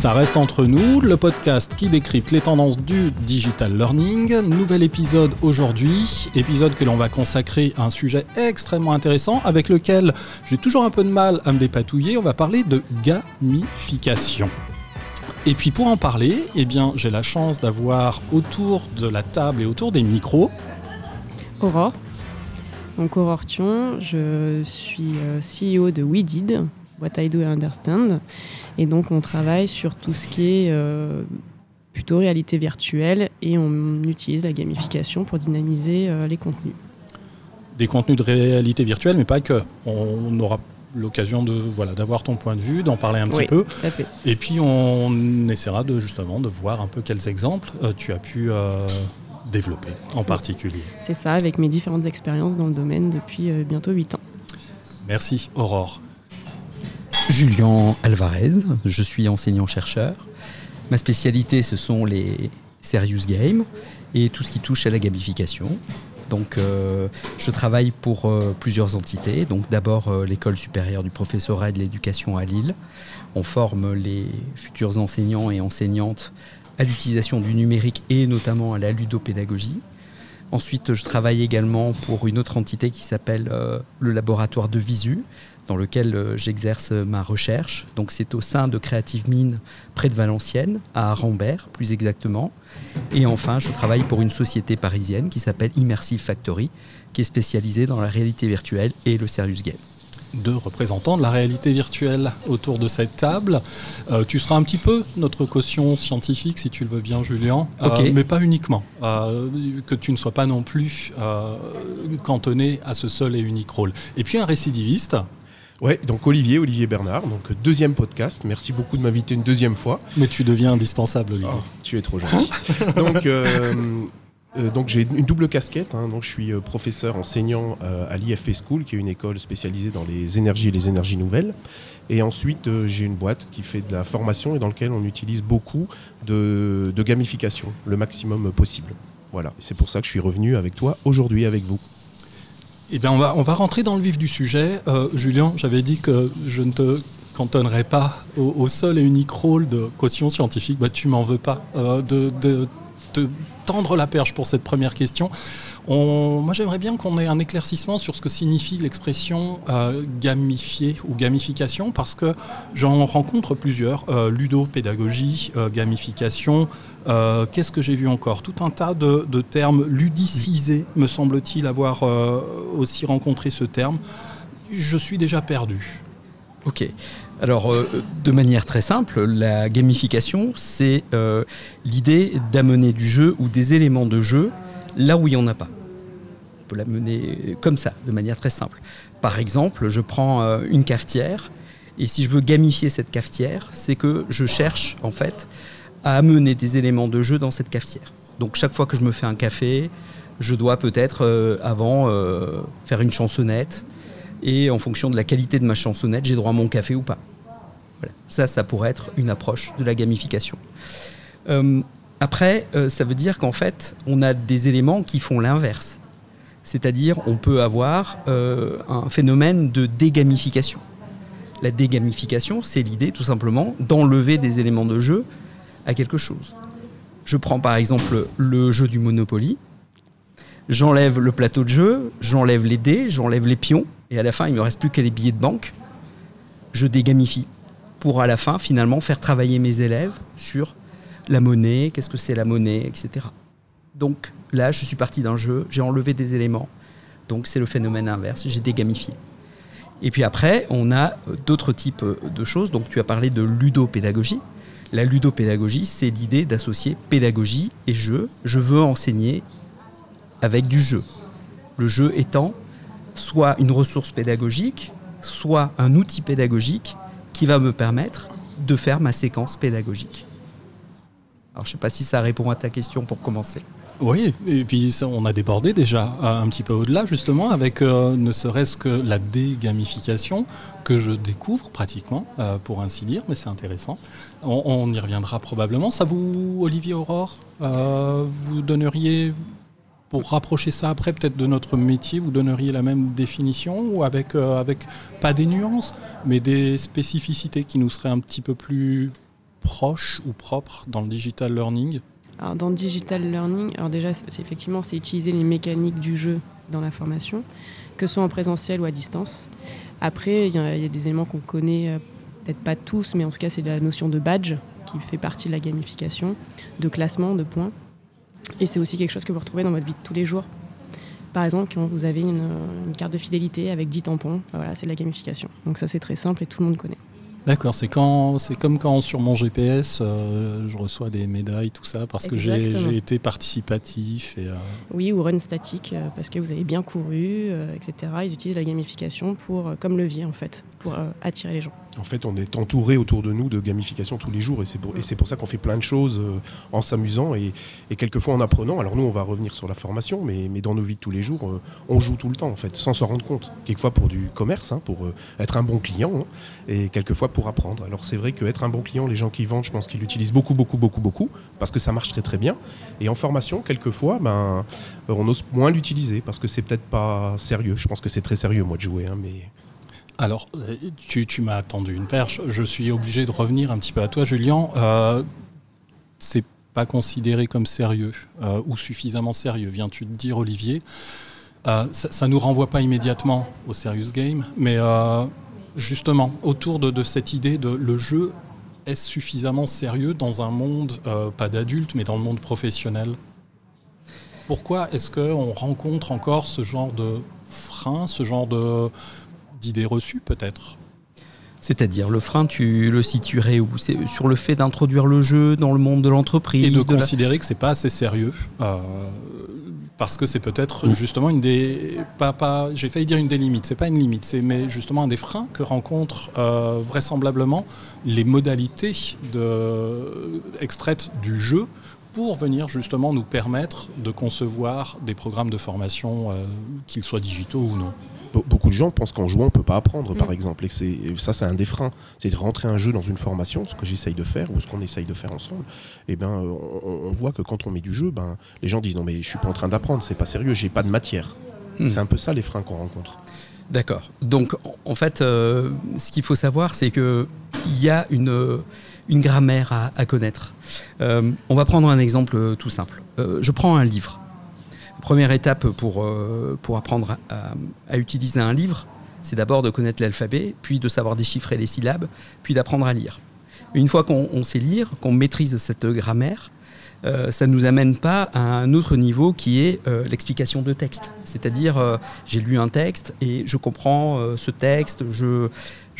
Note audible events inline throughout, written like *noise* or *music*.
Ça reste entre nous, le podcast qui décrypte les tendances du digital learning. Nouvel épisode aujourd'hui, épisode que l'on va consacrer à un sujet extrêmement intéressant avec lequel j'ai toujours un peu de mal à me dépatouiller. On va parler de gamification. Et puis pour en parler, eh bien, j'ai la chance d'avoir autour de la table et autour des micros Aurore. Donc Aurore Thion, je suis euh, CEO de WeDid, What I Do I Understand. Et donc on travaille sur tout ce qui est euh, plutôt réalité virtuelle et on utilise la gamification pour dynamiser euh, les contenus. Des contenus de réalité virtuelle, mais pas que. On aura l'occasion de voilà d'avoir ton point de vue, d'en parler un petit peu. Et puis on essaiera de justement de voir un peu quels exemples euh, tu as pu développer en particulier. C'est ça, avec mes différentes expériences dans le domaine depuis bientôt 8 ans. Merci Aurore. Julien Alvarez, je suis enseignant-chercheur. Ma spécialité, ce sont les serious games et tout ce qui touche à la gamification. Donc, euh, je travaille pour euh, plusieurs entités. Donc, d'abord euh, l'école supérieure du professorat et de l'éducation à Lille. On forme les futurs enseignants et enseignantes à l'utilisation du numérique et notamment à la ludopédagogie. Ensuite, je travaille également pour une autre entité qui s'appelle le laboratoire de Visu, dans lequel euh, j'exerce ma recherche. Donc c'est au sein de Creative Mine près de Valenciennes, à Rambert plus exactement. Et enfin, je travaille pour une société parisienne qui s'appelle Immersive Factory, qui est spécialisée dans la réalité virtuelle et le serious game deux représentants de la réalité virtuelle autour de cette table. Euh, tu seras un petit peu notre caution scientifique, si tu le veux bien, Julien, euh, mais pas uniquement. que tu ne sois pas non plus cantonné à ce seul et unique rôle. Et puis un récidiviste, Ouais, donc Olivier, Olivier Bernard, donc deuxième podcast. Merci beaucoup de m'inviter une deuxième fois. Mais tu deviens indispensable, Olivier. Oh, tu es trop gentil. *laughs* donc, euh, euh, donc j'ai une double casquette. Hein. donc je suis euh, professeur enseignant à l'IFE School, qui est une école spécialisée dans les énergies et les énergies nouvelles. Et ensuite, j'ai une boîte qui fait de la formation et dans laquelle on utilise beaucoup de, de gamification, le maximum possible. Voilà, c'est pour ça que je suis revenu avec toi aujourd'hui, avec vous. Eh bien, on va, on va rentrer dans le vif du sujet. Euh, Julien, j'avais dit que je ne te cantonnerais pas au, seul et unique rôle de caution scientifique. Bah, tu m'en veux pas euh, de, de, de, tendre la perche pour cette première question moi, j'aimerais bien qu'on ait un éclaircissement sur ce que signifie l'expression euh, gamifier ou gamification, parce que j'en rencontre plusieurs. Euh, ludopédagogie, euh, gamification. Qu'est-ce que j'ai vu encore? Tout un tas de, termes ludicisés, me semble-t-il avoir aussi rencontré ce terme. Je suis déjà perdu. Ok. Alors, de manière très simple, la gamification, c'est l'idée d'amener du jeu ou des éléments de jeu là où il n'y en a pas peut la mener comme ça, de manière très simple. Par exemple, je prends euh, une cafetière, et si je veux gamifier cette cafetière, c'est que je cherche en fait à amener des éléments de jeu dans cette cafetière. Donc chaque fois que je me fais un café, je dois peut-être euh, avant euh, faire une chansonnette, et en fonction de la qualité de ma chansonnette, j'ai droit à mon café ou pas. Ça, ça pourrait être une approche de la gamification. Après, ça veut dire qu'en fait, on a des éléments qui font l'inverse. C'est-à-dire, on peut avoir euh, un phénomène de dégamification. La dégamification, c'est l'idée tout simplement d'enlever des éléments de jeu à quelque chose. Je prends par exemple le jeu du Monopoly. J'enlève le plateau de jeu, j'enlève les dés, j'enlève les pions, et à la fin, il ne me reste plus que les billets de banque. Je dégamifie pour à la fin, finalement, faire travailler mes élèves sur la monnaie, qu'est-ce que c'est la monnaie, etc. Donc là, je suis parti d'un jeu, j'ai enlevé des éléments. Donc c'est le phénomène inverse, j'ai dégamifié. Et puis après, on a euh, d'autres types euh, de choses. Donc tu as parlé de ludopédagogie. La ludopédagogie, c'est l'idée d'associer pédagogie et jeu. Je veux enseigner avec du jeu. Le jeu étant soit une ressource pédagogique, soit un outil pédagogique qui va me permettre de faire ma séquence pédagogique. Je ne sais pas si ça répond à ta question pour commencer. Oui, et puis on a débordé déjà un petit peu au-delà justement avec euh, ne serait-ce que la dégamification que je découvre pratiquement, euh, pour ainsi dire, mais c'est intéressant. On, y reviendra probablement. Ça vous, Olivier Aurore, euh, vous donneriez, pour rapprocher ça après peut-être de notre métier, vous donneriez la même définition ou avec pas des nuances, mais des spécificités qui nous seraient un petit peu plus proche ou propre dans le digital learning Dans le digital learning, alors déjà, effectivement, c'est utiliser les mécaniques du jeu dans la formation, que ce soit en présentiel ou à distance. Après, il y, a des éléments qu'on connaît, euh, peut-être pas tous, mais en tout cas, c'est la notion de badge qui fait partie de la gamification, de classement, de points. Et c'est aussi quelque chose que vous retrouvez dans votre vie de tous les jours. Par exemple, quand vous avez une, carte de fidélité avec 10 tampons, voilà, c'est de la gamification. Donc ça, c'est très simple et tout le monde connaît. D'accord, c'est quand c'est comme quand sur mon GPS euh, je reçois des médailles, tout ça, parce que j'ai été participatif. Et, euh, Oui, ou run statique, euh, parce que vous avez bien couru, etc. Ils utilisent la gamification pour, comme levier en fait, pour attirer les gens. En fait, on est entouré autour de nous de gamification tous les jours et c'est pour, pour, ça qu'on fait plein de choses euh, en s'amusant et, quelquefois en apprenant. Alors nous, on va revenir sur la formation, mais, mais dans nos vies de tous les jours, euh, on joue tout le temps en fait, sans s'en rendre compte. Quelquefois pour du commerce, hein, pour euh, être un bon client hein, et quelquefois pour apprendre. Alors c'est vrai qu'être un bon client, les gens qui vendent, je pense qu'ils l'utilisent beaucoup, beaucoup, beaucoup, beaucoup parce que ça marche très très bien. Et en formation, quelquefois, ben, on ose moins l'utiliser parce que c'est peut-être pas sérieux. Je pense que c'est très sérieux moi de jouer, hein, mais alors, euh, tu, m'as attendu une perche. Je suis obligé de revenir un petit peu à toi, Julien. Euh, c'est pas considéré comme sérieux euh, ou suffisamment sérieux, viens-tu de dire, Olivier? Ça, ne nous renvoie pas immédiatement au serious game, mais justement, autour de, cette idée de le jeu, est suffisamment sérieux dans un monde, pas d'adultes, mais dans le monde professionnel? Pourquoi est-ce qu'on rencontre encore ce genre de frein, ce genre de d'idées reçues peut-être? C'est-à-dire le frein, tu le situerais où? C'est sur le fait d'introduire le jeu dans le monde de l'entreprise et de, considérer que c'est pas assez sérieux. Euh, parce que c'est peut-être justement une des pas, pas j'ai failli dire une des limites c'est pas une limite c'est mais justement un des freins que rencontrent euh, vraisemblablement les modalités de, extraites du jeu pour venir justement nous permettre de concevoir des programmes de formation euh, qu'ils soient digitaux ou non beaucoup de gens pensent qu'en jouant, on ne peut pas apprendre, par mm. exemple. Et, ça, c'est un des freins. C'est de rentrer un jeu dans une formation, ce que j'essaye de faire, ou ce qu'on essaye de faire ensemble. Et eh ben, on, voit que quand on met du jeu, ben, les gens disent non, mais je suis pas en train d'apprendre, c'est pas sérieux, j'ai pas de matière. Mm. C'est un peu ça les freins qu'on rencontre. D'accord. Donc, en fait, euh, ce qu'il faut savoir, c'est qu'il y a une, une grammaire à, connaître. Euh, on va prendre un exemple tout simple. Euh, je prends un livre. Première étape pour, euh, pour apprendre à, utiliser un livre, c'est d'abord de connaître l'alphabet, puis de savoir déchiffrer les syllabes, puis d'apprendre à lire. Une fois qu'on sait lire, qu'on maîtrise cette grammaire, euh, ça ne nous amène pas à un autre niveau qui est euh, l'explication de texte. C'est-à-dire, j'ai lu un texte et je comprends ce texte, je,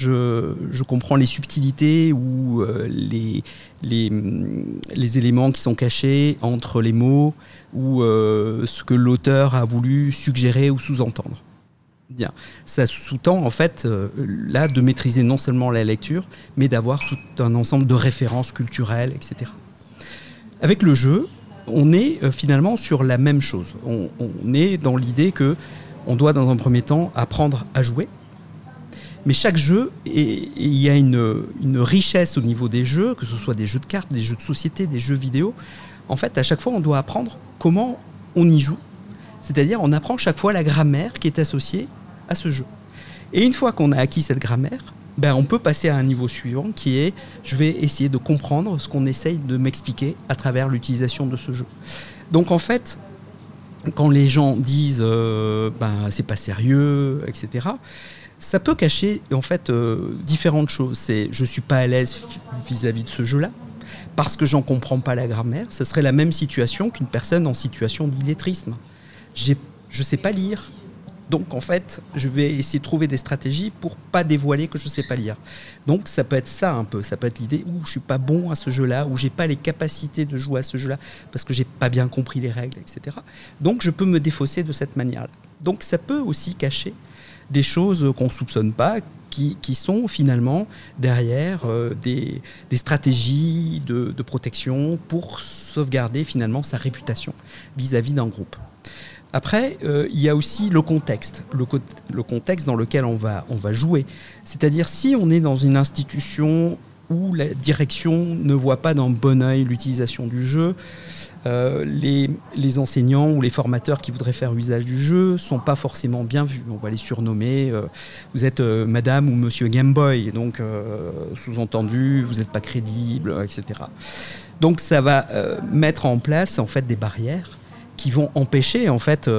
je, comprends les subtilités ou euh, les, les, éléments qui sont cachés entre les mots ou euh, ce que l'auteur a voulu suggérer ou sous-entendre. Bien. Ça sous-tend en fait euh, là de maîtriser non seulement la lecture, mais d'avoir tout un ensemble de références culturelles, etc. Avec le jeu, on est finalement sur la même chose. On, on est dans l'idée que on doit dans un premier temps apprendre à jouer, mais chaque jeu, il y a une, richesse au niveau des jeux, que ce soit des jeux de cartes, des jeux de société, des jeux vidéo. En fait, à chaque fois, on doit apprendre comment on y joue. C'est-à-dire, on apprend chaque fois la grammaire qui est associée à ce jeu. Et une fois qu'on a acquis cette grammaire, ben, on peut passer à un niveau suivant qui est je vais essayer de comprendre ce qu'on essaye de m'expliquer à travers l'utilisation de ce jeu. Donc en fait, quand les gens disent euh, ben, c'est pas sérieux, etc., ça peut cacher en fait euh, différentes choses. C'est je suis pas à l'aise vis-à-vis de ce jeu-là parce que j'en comprends pas la grammaire. Ce serait la même situation qu'une personne en situation d'illettrisme. Je sais pas lire. Donc en fait, je vais essayer de trouver des stratégies pour pas dévoiler que je sais pas lire. Donc ça peut être ça un peu, ça peut être l'idée où je suis pas bon à ce jeu-là, où j'ai pas les capacités de jouer à ce jeu-là parce que j'ai pas bien compris les règles, etc. Donc je peux me défausser de cette manière-là. Donc ça peut aussi cacher des choses qu'on ne soupçonne pas, qui, sont finalement derrière euh, des, stratégies de, protection pour sauvegarder finalement sa réputation vis-à-vis d'un groupe. Après, euh, il y a aussi le contexte, le, contexte dans lequel on va, on va jouer. C'est-à-dire si on est dans une institution où la direction ne voit pas d'un bon oeil l'utilisation du jeu. Euh, les, enseignants ou les formateurs qui voudraient faire usage du jeu sont pas forcément bien vus. On va les surnommer. Euh, vous êtes euh, Madame ou Monsieur Game Boy, donc sous-entendu, vous n'êtes pas crédible, etc. Donc ça va mettre en place en fait des barrières qui vont empêcher en fait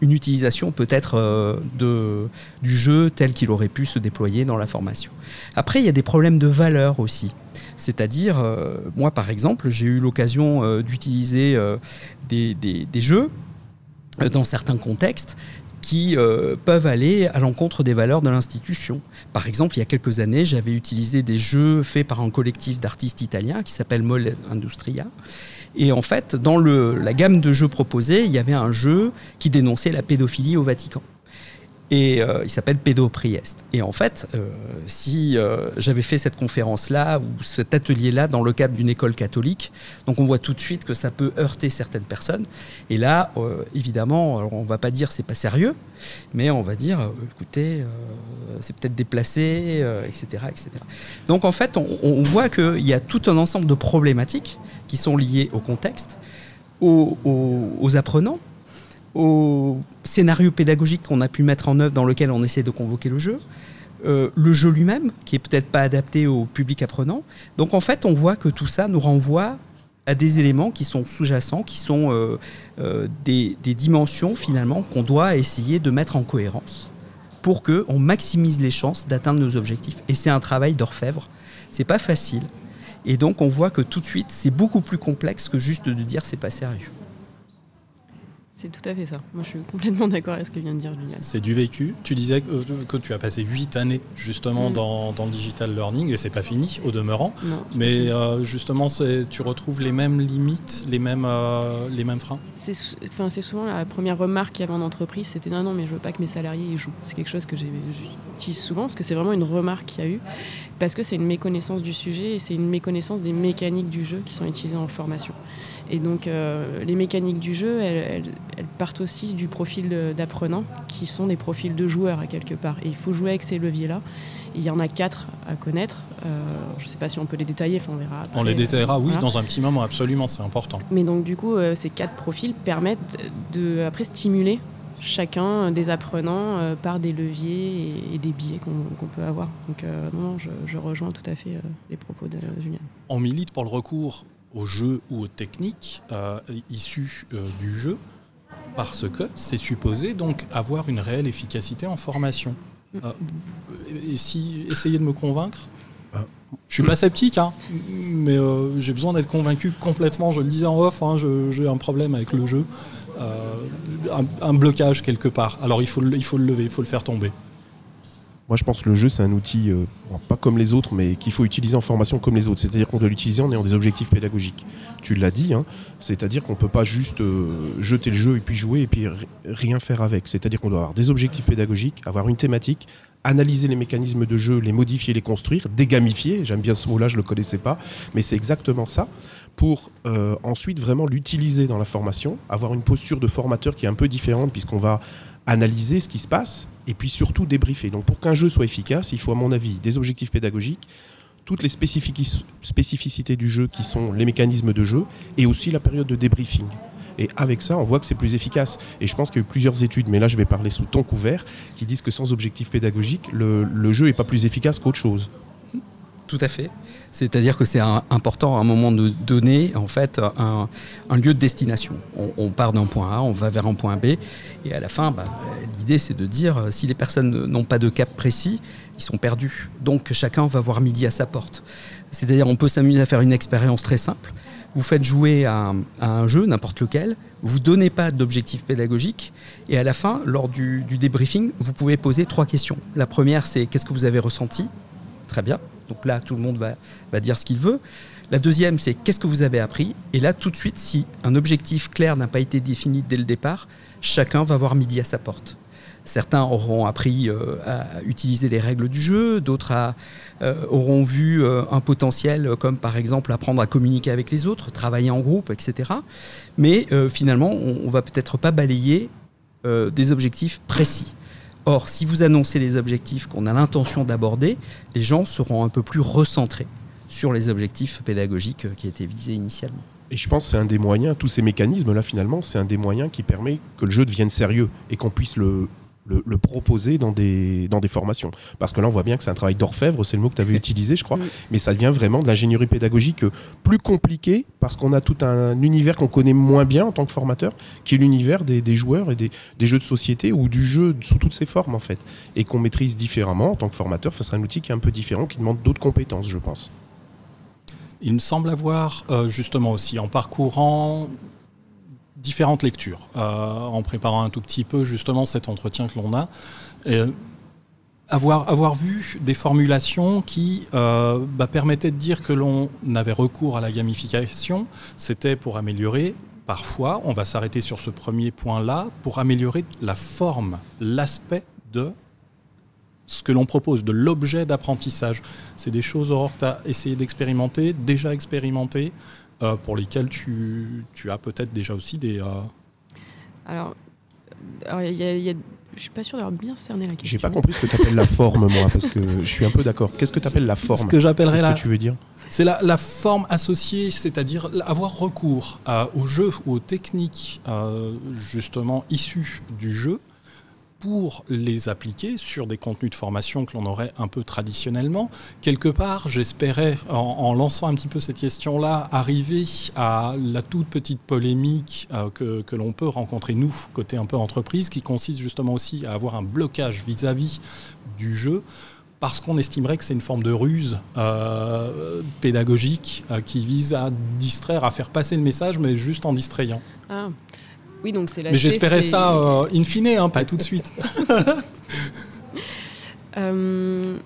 une utilisation peut-être de, du jeu tel qu'il aurait pu se déployer dans la formation. Après, il y a des problèmes de valeur aussi. C'est-à-dire, euh, moi par exemple, j'ai eu l'occasion euh, d'utiliser des, des, jeux dans certains contextes qui peuvent aller à l'encontre des valeurs de l'institution. Par exemple, il y a quelques années, j'avais utilisé des jeux faits par un collectif d'artistes italiens qui s'appelle Molle Industria et en fait, dans la gamme de jeux proposés, il y avait un jeu qui dénonçait la pédophilie au Vatican. Et euh, il s'appelle Pédoprieste. Et en fait, euh, si euh, j'avais fait cette conférence-là ou cet atelier-là dans le cadre d'une école catholique, donc on voit tout de suite que ça peut heurter certaines personnes. Et là, évidemment, alors on va pas dire c'est pas sérieux, mais on va dire, écoutez, c'est peut-être déplacé, etc., etc. Donc en fait, on, voit qu'il y a tout un ensemble de problématiques qui sont liées au contexte, aux, apprenants, au scénario pédagogique qu'on a pu mettre en œuvre dans lequel on essaie de convoquer le jeu, euh, le jeu lui-même, qui est peut-être pas adapté au public apprenant. Donc en fait, on voit que tout ça nous renvoie à des éléments qui sont sous-jacents, qui sont euh, euh, des, des, dimensions finalement qu'on doit essayer de mettre en cohérence pour qu'on maximise les chances d'atteindre nos objectifs. Et c'est un travail d'orfèvre. C'est pas facile. Et donc on voit que tout de suite, c'est beaucoup plus complexe que juste de dire c'est pas sérieux. C'est tout à fait ça. Moi, je suis complètement d'accord avec ce que vient de dire Julien. C'est du vécu. Tu disais que, tu as passé huit années justement mm. dans, le digital learning et c'est pas fini au demeurant. Mais euh, justement, tu retrouves les mêmes limites, les mêmes, euh, les mêmes freins? C'est enfin, souvent la première remarque qu'il y avait en entreprise, c'était non, non, mais je veux pas que mes salariés y jouent. C'est quelque chose que j'utilise souvent parce que c'est vraiment une remarque qu'il y a eu parce que c'est une méconnaissance du sujet et c'est une méconnaissance des mécaniques du jeu qui sont utilisées en formation. Et donc euh, les mécaniques du jeu, elles, partent aussi du profil d'apprenant, qui sont des profils de joueurs à quelque part. Et il faut jouer avec ces leviers-là. Il y en a quatre à connaître. Euh, je ne sais pas si on peut les détailler, on verra. on les détaillera, oui, dans un petit moment, absolument, c'est important. Mais donc du coup, euh, ces quatre profils permettent de après stimuler chacun des apprenants par des leviers et, des biais qu'on peut avoir. Donc non, je, rejoins tout à fait les propos de Julien. On milite pour le recours au jeu ou aux techniques euh, issues euh, du jeu, parce que c'est supposé donc avoir une réelle efficacité en formation. Mm. Euh, et si, essayez de me convaincre. Je suis pas sceptique, hein, mais j'ai besoin d'être convaincu complètement. Je le disais en off, hein, j'ai un problème avec le jeu, un, un, blocage quelque part. Alors il faut, il faut le lever, il faut le faire tomber. Moi, je pense que le jeu, c'est un outil, euh, pas comme les autres, mais qu'il faut utiliser en formation comme les autres. C'est-à-dire qu'on doit l'utiliser en ayant des objectifs pédagogiques. Tu l'as dit, hein, c'est-à-dire qu'on ne peut pas juste euh, jeter le jeu et puis jouer et puis rien faire avec. C'est-à-dire qu'on doit avoir des objectifs pédagogiques, avoir une thématique, analyser les mécanismes de jeu, les modifier, les construire, dégamifier. J'aime bien ce mot-là, je ne le connaissais pas, mais c'est exactement ça pour euh, ensuite vraiment l'utiliser dans la formation, avoir une posture de formateur qui est un peu différente puisqu'on va analyser ce qui se passe et puis surtout débriefer. Donc pour qu'un jeu soit efficace, il faut à mon avis des objectifs pédagogiques, toutes les spécificités du jeu qui sont les mécanismes de jeu et aussi la période de débriefing. Et avec ça, on voit que c'est plus efficace. Et je pense qu'il y a eu plusieurs études, mais là je vais parler sous ton couvert, qui disent que sans objectif pédagogique, le, le jeu n'est pas plus efficace qu'autre chose. Tout à fait. C'est-à-dire que c'est important à un moment de donner en fait un, lieu de destination. On, part d'un point A, on va vers un point B, et à la fin, bah, l'idée c'est de dire euh, si les personnes n'ont pas de cap précis, ils sont perdus. Donc chacun va voir midi à sa porte. C'est-à-dire on peut s'amuser à faire une expérience très simple. Vous faites jouer à, un jeu, n'importe lequel, vous donnez pas d'objectif pédagogique, et à la fin, lors du, du débriefing, vous pouvez poser trois questions. La première, c'est qu'est-ce que vous avez ressenti? Très bien. Donc là, tout le monde va, dire ce qu'il veut. La deuxième, c'est qu'est-ce que vous avez appris? Et là, tout de suite, si un objectif clair n'a pas été défini dès le départ, chacun va voir midi à sa porte. Certains auront appris euh, à utiliser les règles du jeu, d'autres euh, auront vu euh, un potentiel comme par exemple apprendre à communiquer avec les autres, travailler en groupe, etc. Mais finalement, on, ne va peut-être pas balayer des objectifs précis. Or, si vous annoncez les objectifs qu'on a l'intention d'aborder, les gens seront un peu plus recentrés. sur les objectifs pédagogiques qui étaient visés initialement. Et je pense que c'est un des moyens, tous ces mécanismes-là, finalement, c'est un des moyens qui permet que le jeu devienne sérieux et qu'on puisse le, le, proposer dans des, dans des formations. Parce que là, on voit bien que c'est un travail d'orfèvre, c'est le mot que tu avais utilisé, je crois, mais ça devient vraiment de l'ingénierie pédagogique plus compliquée parce qu'on a tout un univers qu'on connaît moins bien en tant que formateur, qui est l'univers des, des, joueurs et des, des, jeux de société ou du jeu sous toutes ses formes, en fait, et qu'on maîtrise différemment en tant que formateur face à un outil qui est un peu différent, qui demande d'autres compétences, je pense. Il me semble avoir, euh, justement aussi, en parcourant différentes lectures, euh, en préparant un tout petit peu justement cet entretien que l'on a. Et avoir, avoir vu des formulations qui euh, bah, permettaient de dire que l'on avait recours à la gamification, c'était pour améliorer, parfois, on va s'arrêter sur ce premier point-là, pour améliorer la forme, l'aspect de ce que l'on propose, de l'objet d'apprentissage. C'est des choses, Aurore, que tu as essayé d'expérimenter, déjà expérimenté euh, pour lesquels tu, tu as peut-être déjà aussi des... Euh, alors, alors y a, y a, je suis pas sûr d'avoir bien cerné la question. J'ai pas compris ce que tu appelles la forme, moi, parce que je suis un peu d'accord. Qu'est-ce que tu appelles la forme Ce que j'appellerais la... que tu veux dire C'est la, la, forme associée, c'est-à-dire avoir recours euh, aux jeux ou aux techniques euh, justement issues du jeu pour les appliquer sur des contenus de formation que l'on aurait un peu traditionnellement. Quelque part, j'espérais, en, lançant un petit peu cette question-là, arriver à la toute petite polémique euh, que, l'on peut rencontrer, nous, côté un peu entreprise, qui consiste justement aussi à avoir un blocage vis-à-vis du jeu parce qu'on estimerait que c'est une forme de ruse euh, pédagogique euh, qui vise à distraire, à faire passer le message, mais juste en distrayant. Ah. Oui, donc c'est Mais j'espérais ça euh, in fine, hein, pas tout de suite. *laughs* euh,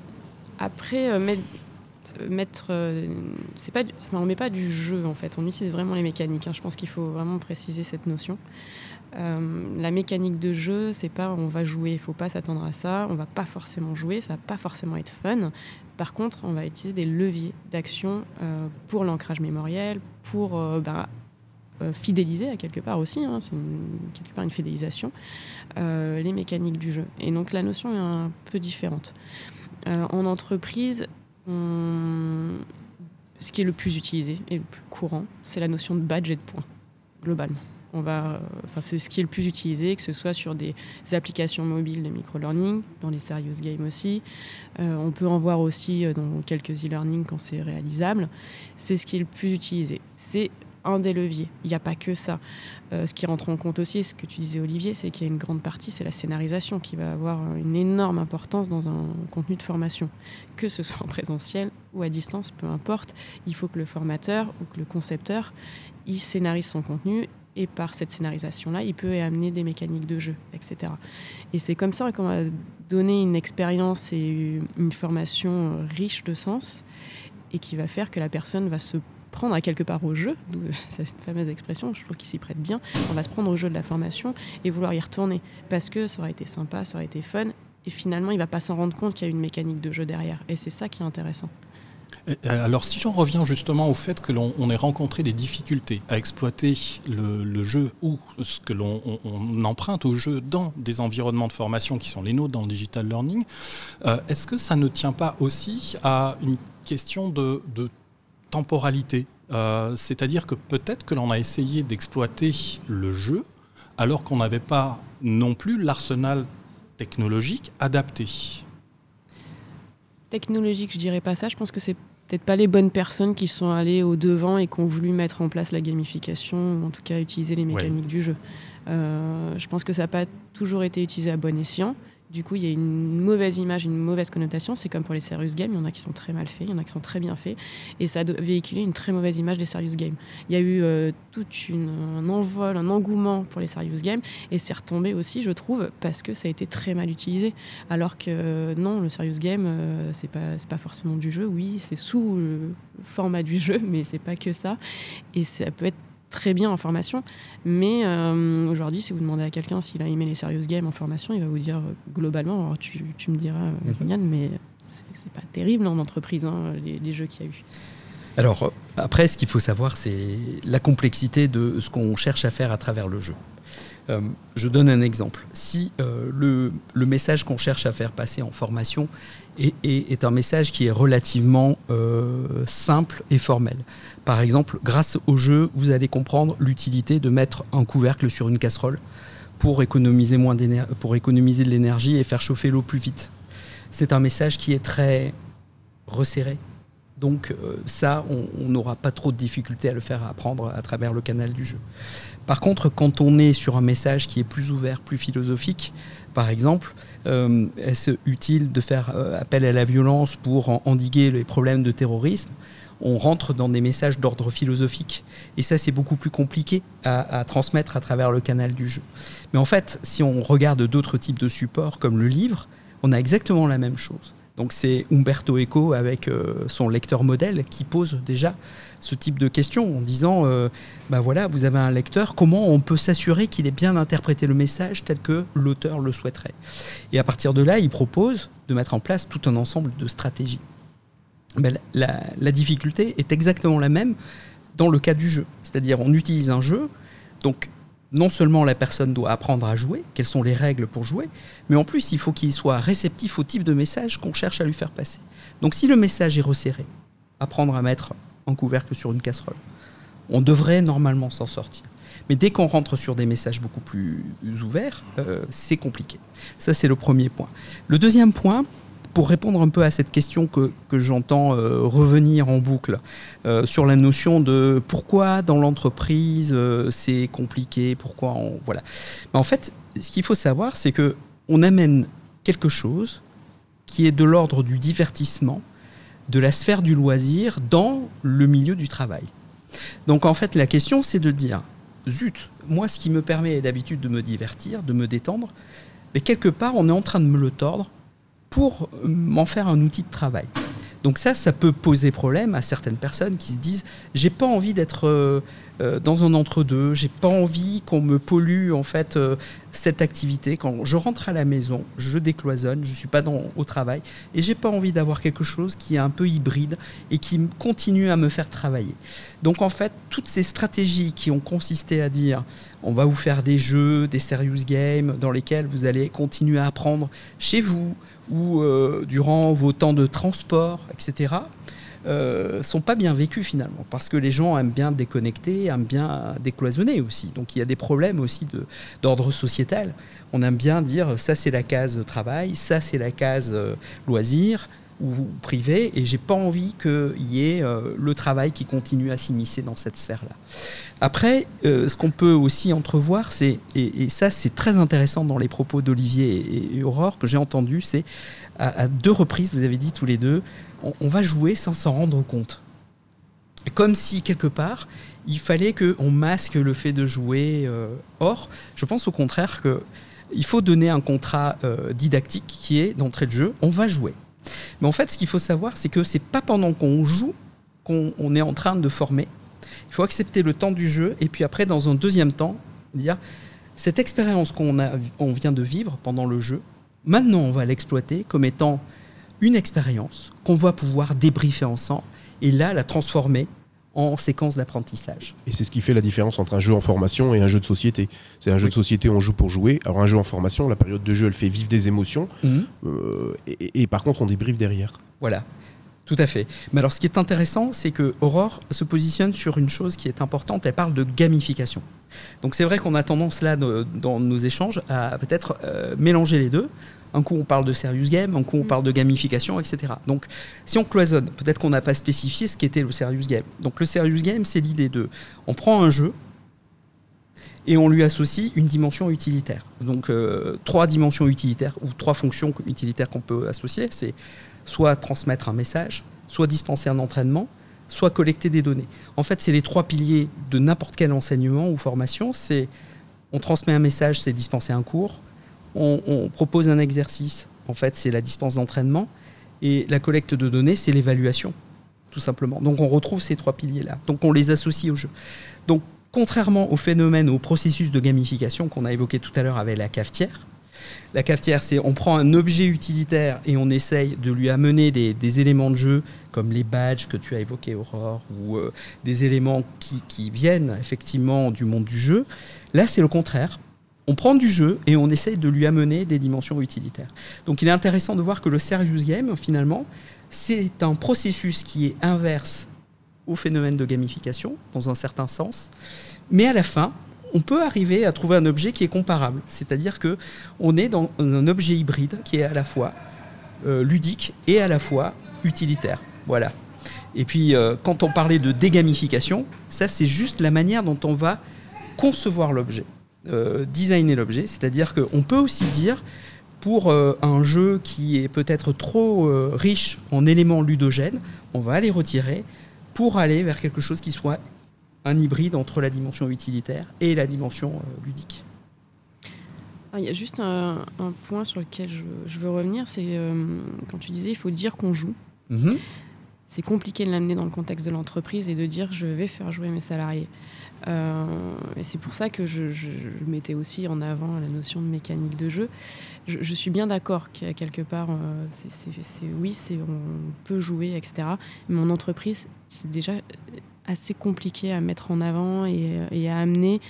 après, euh, mettre, mettre c'est pas, enfin, on met pas du jeu en fait, on utilise vraiment les mécaniques. Hein. Je pense qu'il faut vraiment préciser cette notion. la mécanique de jeu, c'est pas on va jouer, il faut pas s'attendre à ça, on va pas forcément jouer, ça va pas forcément être fun. Par contre, on va utiliser des leviers d'action pour l'ancrage mémoriel, pour euh, fidéliser à quelque part aussi, hein, c'est quelque part une fidélisation, euh, les mécaniques du jeu. Et donc la notion est un peu différente. Euh, en entreprise, ce qui est le plus utilisé et le plus courant, c'est la notion de badge et de points, globalement. On va, enfin, c'est ce qui est le plus utilisé, que ce soit sur des applications mobiles de micro-learning, dans les serious games aussi. Euh, on peut en voir aussi dans quelques e-learning quand c'est réalisable. C'est ce qui est le plus utilisé. C'est un des leviers. Il n'y a pas que ça. Euh, ce qui rentre en compte aussi, ce que tu disais Olivier, c'est qu'il y a une grande partie, c'est la scénarisation qui va avoir une énorme importance dans un contenu de formation. Que ce soit en présentiel ou à distance, peu importe, il faut que le formateur ou que le concepteur, il scénarise son contenu et par cette scénarisation-là, il peut amener des mécaniques de jeu, etc. Et c'est comme ça qu'on va donner une expérience et une formation riche de sens et qui va faire que la personne va se prendre à quelque part au jeu, *laughs* cette fameuse expression, je trouve qu'il s'y prête bien, on va se prendre au jeu de la formation et vouloir y retourner parce que ça aurait été sympa, ça aurait été fun, et finalement il va pas s'en rendre compte qu'il y a une mécanique de jeu derrière, et c'est ça qui est intéressant. Alors si j'en reviens justement au fait que l'on ait rencontré des difficultés à exploiter le, jeu ou ce que l'on on, emprunte au jeu dans des environnements de formation qui sont les nôtres dans le digital learning, euh, est-ce que ça ne tient pas aussi à une question de, de temporalité. Euh, c'est-à-dire que peut-être que l'on a essayé d'exploiter le jeu alors qu'on n'avait pas non plus l'arsenal technologique adapté. Technologique, je dirais pas ça. Je pense que c'est peut-être pas les bonnes personnes qui sont allées au devant et qui ont voulu mettre en place la gamification, ou en tout cas utiliser les mécaniques ouais. du jeu. Euh, je pense que ça n'a pas toujours été utilisé à bon escient. Du coup, il y a une mauvaise image, une mauvaise connotation. C'est comme pour les serious games, il y en a qui sont très mal faits, il y en a qui sont très bien faits. Et ça a véhiculé une très mauvaise image des serious games. Il y a eu euh, tout un envol, un engouement pour les serious games. Et c'est retombé aussi, je trouve, parce que ça a été très mal utilisé. Alors que euh, non, le serious game, euh, c'est pas, forcément du jeu. Oui, c'est sous le format du jeu, *laughs* mais c'est pas que ça. Et ça peut être très bien en formation. Mais euh, aujourd'hui, si vous demandez à quelqu'un s'il a aimé les serious games en formation, il va vous dire euh, globalement, alors tu, tu me diras, euh, mhm. Yann, mais c'est pas terrible en entreprise, hein, les, les, jeux qu'il y a eu. Alors, après, ce qu'il faut savoir, c'est la complexité de ce qu'on cherche à faire à travers le jeu. Euh, je donne un exemple. Si euh, le, le, message qu'on cherche à faire passer en formation est, est, est un message qui est relativement euh, simple et formel, par exemple, grâce au jeu, vous allez comprendre l'utilité de mettre un couvercle sur une casserole pour économiser, de l'énergie et faire chauffer l'eau plus vite. C'est un message qui est très resserré, donc euh, ça, on n'aura pas trop de difficultés à le faire apprendre à travers le canal du jeu. Par contre, quand on est sur un message qui est plus ouvert, plus philosophique, par exemple, euh, est-ce utile de faire euh, appel à la violence pour endiguer les problèmes de terrorisme? On rentre dans des messages d'ordre philosophique. Et ça, c'est beaucoup plus compliqué à, transmettre à travers le canal du jeu. Mais en fait, si on regarde d'autres types de supports, comme le livre, on a exactement la même chose. Donc c'est Umberto Eco avec euh, son lecteur modèle qui pose déjà ce type de questions en disant euh, bah voilà, vous avez un lecteur, comment on peut s'assurer qu'il ait bien interprété le message tel que l'auteur le souhaiterait? Et à partir de là, il propose de mettre en place tout un ensemble de stratégies. Ben, la, difficulté est exactement la même dans le cas du jeu. C'est-à-dire on utilise un jeu, donc non seulement la personne doit apprendre à jouer, quelles sont les règles pour jouer, mais en plus il faut qu'il soit réceptif au type de message qu'on cherche à lui faire passer. Donc si le message est resserré, apprendre à mettre un couvercle sur une casserole, on devrait normalement s'en sortir. Mais dès qu'on rentre sur des messages beaucoup plus ouverts, euh, c'est compliqué. Ça, c'est le premier point. Le deuxième point, pour répondre un peu à cette question que, que j'entends euh, revenir en boucle euh, sur la notion de pourquoi dans l'entreprise euh, c'est compliqué, pourquoi on, voilà. Mais en fait, ce qu'il faut savoir, c'est que on amène quelque chose qui est de l'ordre du divertissement, de la sphère du loisir dans le milieu du travail. Donc en fait, la question c'est de dire zut, moi ce qui me permet d'habitude de me divertir, de me détendre, mais quelque part on est en train de me le tordre pour m'en faire un outil de travail. Donc ça, ça peut poser problème à certaines personnes qui se disent j'ai pas envie d'être euh, euh, dans un entre-deux, j'ai pas envie qu'on me pollue en fait euh, cette activité. Quand je rentre à la maison, je décloisonne, je suis pas dans, au travail et j'ai pas envie d'avoir quelque chose qui est un peu hybride et qui continue à me faire travailler. Donc en fait, toutes ces stratégies qui ont consisté à dire on va vous faire des jeux, des serious games dans lesquels vous allez continuer à apprendre chez vous ou euh, durant vos temps de transport, etc., euh, sont pas bien vécus finalement, parce que les gens aiment bien déconnecter, aiment bien décloisonner aussi. Donc il y a des problèmes aussi d'ordre sociétal. On aime bien dire ça c'est la case travail, ça c'est la case euh, loisir, ou privé, et j'ai pas envie qu'il y ait euh, le travail qui continue à s'immiscer dans cette sphère-là. Après, euh, ce qu'on peut aussi entrevoir, c'est, et, ça c'est très intéressant dans les propos d'Olivier et, Aurore que j'ai entendu, c'est à, deux reprises, vous avez dit tous les deux, on, va jouer sans s'en rendre compte. Comme si quelque part, il fallait qu'on masque le fait de jouer. Euh, or, je pense au contraire que il faut donner un contrat didactique qui est d'entrée de jeu, on va jouer. Mais en fait, ce qu'il faut savoir, c'est que c'est pas pendant qu'on joue qu'on on est en train de former. Il faut accepter le temps du jeu et puis après, dans un deuxième temps, dire cette expérience qu'on on vient de vivre pendant le jeu, maintenant on va l'exploiter comme étant une expérience qu'on va pouvoir débriefer ensemble et là la transformer en séquence d'apprentissage. Et c'est ce qui fait la différence entre un jeu en formation et un jeu de société. C'est un jeu oui. de société on joue pour jouer. Alors un jeu en formation, la période de jeu, elle fait vivre des émotions. Mmh. Euh, et, et, par contre, on débriefe derrière. Voilà. Tout à fait. Mais alors, ce qui est intéressant, c'est que Aurore se positionne sur une chose qui est importante. Elle parle de gamification. Donc, c'est vrai qu'on a tendance là, dans nos échanges, à peut-être euh, mélanger les deux. Un coup, on parle de serious game, un coup, on parle de gamification, etc. Donc, si on cloisonne, peut-être qu'on n'a pas spécifié ce qu'était le serious game. Donc, le serious game, c'est l'idée de, on prend un jeu et on lui associe une dimension utilitaire. Donc, euh, trois dimensions utilitaires ou trois fonctions utilitaires qu'on peut associer, c'est soit transmettre un message, soit dispenser un entraînement, soit collecter des données. En fait, c'est les trois piliers de n'importe quel enseignement ou formation. C'est on transmet un message, c'est dispenser un cours on, propose un exercice, en fait, c'est la dispense d'entraînement, et la collecte de données, c'est l'évaluation, tout simplement. Donc on retrouve ces trois piliers-là. Donc on les associe au jeu. Donc contrairement au phénomène, au processus de gamification qu'on a évoqué tout à l'heure avec la cafetière, La cafetière, c'est on prend un objet utilitaire et on essaye de lui amener des, éléments de jeu comme les badges que tu as évoqués, Aurore, ou euh, des éléments qui, viennent effectivement du monde du jeu. Là, c'est le contraire. On prend du jeu et on essaye de lui amener des dimensions utilitaires. Donc il est intéressant de voir que le serious game, finalement, c'est un processus qui est inverse au phénomène de gamification, dans un certain sens. Mais à la fin, on peut arriver à trouver un objet qui est comparable. C'est-à-dire que on est dans un objet hybride qui est à la fois euh, ludique et à la fois utilitaire. Voilà. Et puis, euh, quand on parlait de dégamification, ça, c'est juste la manière dont on va concevoir l'objet, designer l'objet. C'est-à-dire qu'on peut aussi dire, pour un jeu qui est peut-être trop riche en éléments ludogènes, on va les retirer pour aller vers quelque chose qui soit un hybride entre la dimension utilitaire et la dimension euh, ludique. Ah, il y a juste un, point sur lequel je, veux revenir, c'est euh, quand tu disais il faut dire qu'on joue. Mhm. C'est compliqué de l'amener dans le contexte de l'entreprise et de dire je vais faire jouer mes salariés. Euh, et c'est pour ça que je, mettais aussi en avant la notion de mécanique de jeu. Je, suis bien d'accord qu'à quelque part, c'est, oui, on peut jouer, etc. Mais mon entreprise, c'est déjà assez compliqué à mettre en avant et, à amener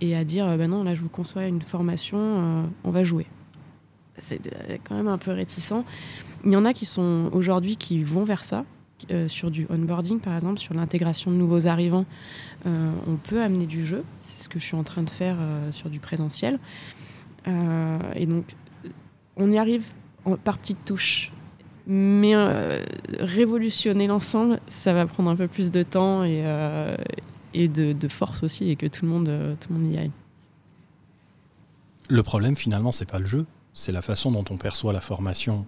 et à dire ben non, là je vous conçois une formation, euh, on va jouer. C'est euh, quand même un peu réticent. Il y en a qui sont aujourd'hui qui vont vers ça, sur du onboarding par exemple, sur l'intégration de nouveaux arrivants. on peut amener du jeu, c'est ce que je suis en train de faire sur du présentiel. et donc, on y arrive par petites touches. Mais euh, révolutionner l'ensemble, ça va prendre un peu plus de temps et, euh, et de, force aussi, et que tout le monde, euh, tout le monde y aille. Le problème, finalement, c'est pas le jeu, c'est la façon dont on perçoit la formation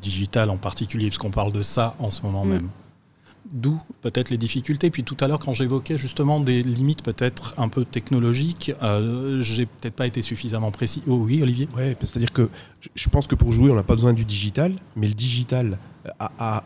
digitale en particulier, puisqu'on parle de ça en ce moment mm. même. D'où peut-être les difficultés. Puis tout à l'heure, quand j'évoquais justement des limites peut-être un peu technologiques, euh, j'ai peut-être pas été suffisamment précis. Oh oui, Olivier? Oui, c'est-à-dire que je pense que pour jouer, on n'a pas besoin du digital, mais le digital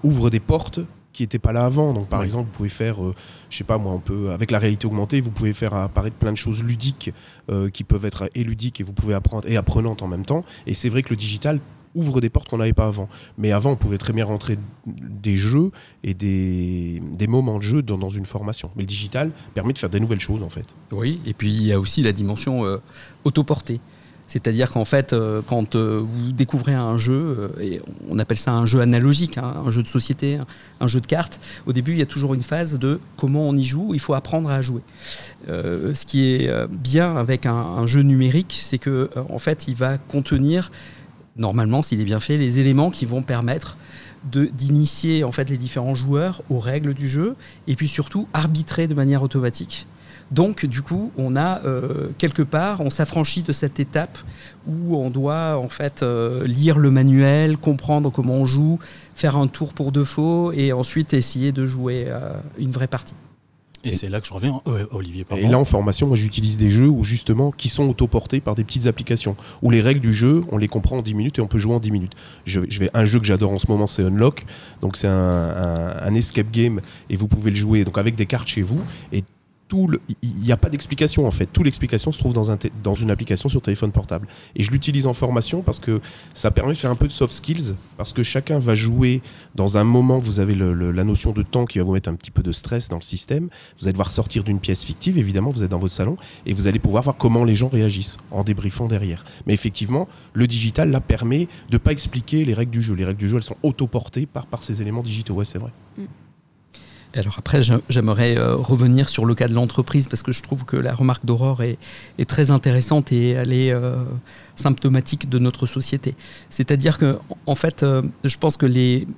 ouvre des portes qui n'étaient pas là avant. Donc par exemple, vous pouvez faire, euh, je sais pas moi, un peu avec la réalité augmentée, vous pouvez faire apparaître plein de choses ludiques euh, qui peuvent être et ludiques et vous pouvez apprendre et apprenantes en même temps. Et c'est vrai que le digital ouvre des portes qu'on n'avait pas avant. Mais avant, on pouvait très bien rentrer des jeux et des, des moments de jeu dans, une formation. Mais le digital permet de faire des nouvelles choses, en fait. Oui, et puis il y a aussi la dimension euh, autoportée. C'est-à-dire qu'en fait, euh, quand euh, vous découvrez un jeu, et on appelle ça un jeu analogique, hein, un jeu de société, un, jeu de cartes, au début, il y a toujours une phase de comment on y joue, il faut apprendre à jouer. ce qui est bien avec un, un jeu numérique, c'est que en fait, il va contenir normalement, s'il est bien fait, les éléments qui vont permettre d'initier en fait les différents joueurs aux règles du jeu et puis surtout arbitrer de manière automatique. Donc du coup, on a euh, quelque part, on s'affranchit de cette étape où on doit en fait euh, lire le manuel, comprendre comment on joue, faire un tour pour de faux et ensuite essayer de jouer euh, une vraie partie. Et, c'est là que je reviens, Olivier. Et là, en formation, moi, j'utilise des jeux où justement, qui sont autoportés par des petites applications, où les règles du jeu, on les comprend en 10 minutes et on peut jouer en 10 minutes. Je, vais, un jeu que j'adore en ce moment, c'est Unlock. Donc, c'est un, un, escape game et vous pouvez le jouer donc avec des cartes chez vous. Et il n'y a pas d'explication en fait. Toute l'explication se trouve dans, un dans une application sur téléphone portable. Et je l'utilise en formation parce que ça permet de faire un peu de soft skills, parce que chacun va jouer dans un moment, vous avez la notion de temps qui va vous mettre un petit peu de stress dans le système. Vous allez devoir sortir d'une pièce fictive, évidemment, vous êtes dans votre salon, et vous allez pouvoir voir comment les gens réagissent en débriefant derrière. Mais effectivement, le digital là permet de ne pas expliquer les règles du jeu. Les règles du jeu, elles sont autoportées par, par ces éléments digitaux. Ouais, c'est vrai. Mm. Alors après, j'aimerais euh, revenir sur le cas de l'entreprise parce que je trouve que la remarque d'Aurore est, très intéressante et elle est euh, symptomatique de notre société. C'est-à-dire que, en fait, euh, je pense que les,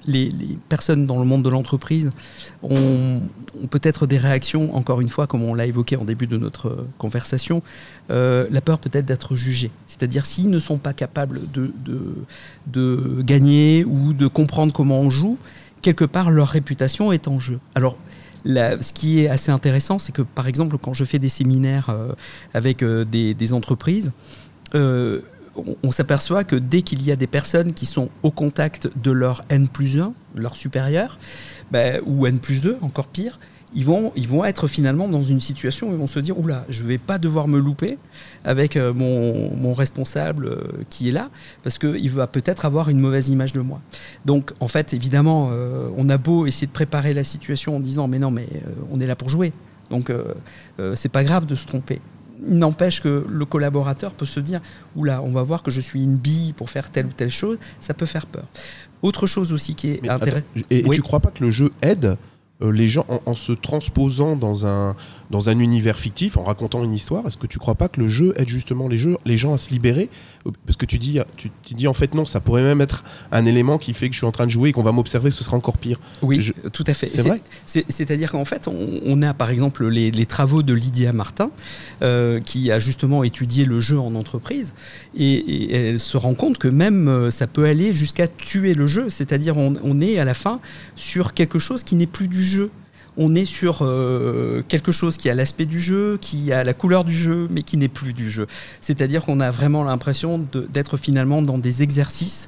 personnes dans le monde de l'entreprise ont, peut-être des réactions, encore une fois, comme on l'a évoqué en début de notre conversation, la peur peut-être d'être jugés. C'est-à-dire s'ils ne sont pas capables de gagner ou de comprendre comment on joue, quelque part, leur réputation est en jeu. Alors, ce qui est assez intéressant, c'est que par exemple, quand je fais des séminaires euh, avec euh, des, entreprises, euh, on, s'aperçoit que dès qu'il y a des personnes qui sont au contact de leur N plus 1, leur supérieur, ben, ou N plus 2, encore pire, ils vont, ils vont être finalement dans une situation où ils vont se dire oula, je vais pas devoir me louper avec euh, mon, mon responsable euh, qui est là, parce qu'il va peut-être avoir une mauvaise image de moi. Donc en fait, évidemment, euh, on a beau essayer de préparer la situation en disant mais non, mais on est là pour jouer, donc c'est pas grave de se tromper. N'empêche que le collaborateur peut se dire oula, on va voir que je suis une bille pour faire telle ou telle chose, ça peut faire peur. Autre chose aussi qui est intéressante. Et, et tu crois pas que le jeu aide euh, les gens, en, se transposant dans un, dans un univers fictif, en racontant une histoire, est-ce que tu crois pas que le jeu aide justement les, jeux, les gens à se libérer? Parce que tu dis, tu, dis en fait non, ça pourrait même être un élément qui fait que je suis en train de jouer et qu'on va m'observer, ce sera encore pire. Oui, tout à fait. C'est vrai? C'est-à-dire qu'en fait, on, a par exemple les, les travaux de Lydia Martin, euh, qui a justement étudié le jeu en entreprise, et, elle se rend compte que même euh, ça peut aller jusqu'à tuer le jeu, c'est-à-dire on, on est à la fin sur quelque chose qui n'est plus du jeu on est sur euh, quelque chose qui a l'aspect du jeu, qui a la couleur du jeu, mais qui n'est plus du jeu. C'est-à-dire qu'on a vraiment l'impression d'être finalement dans des exercices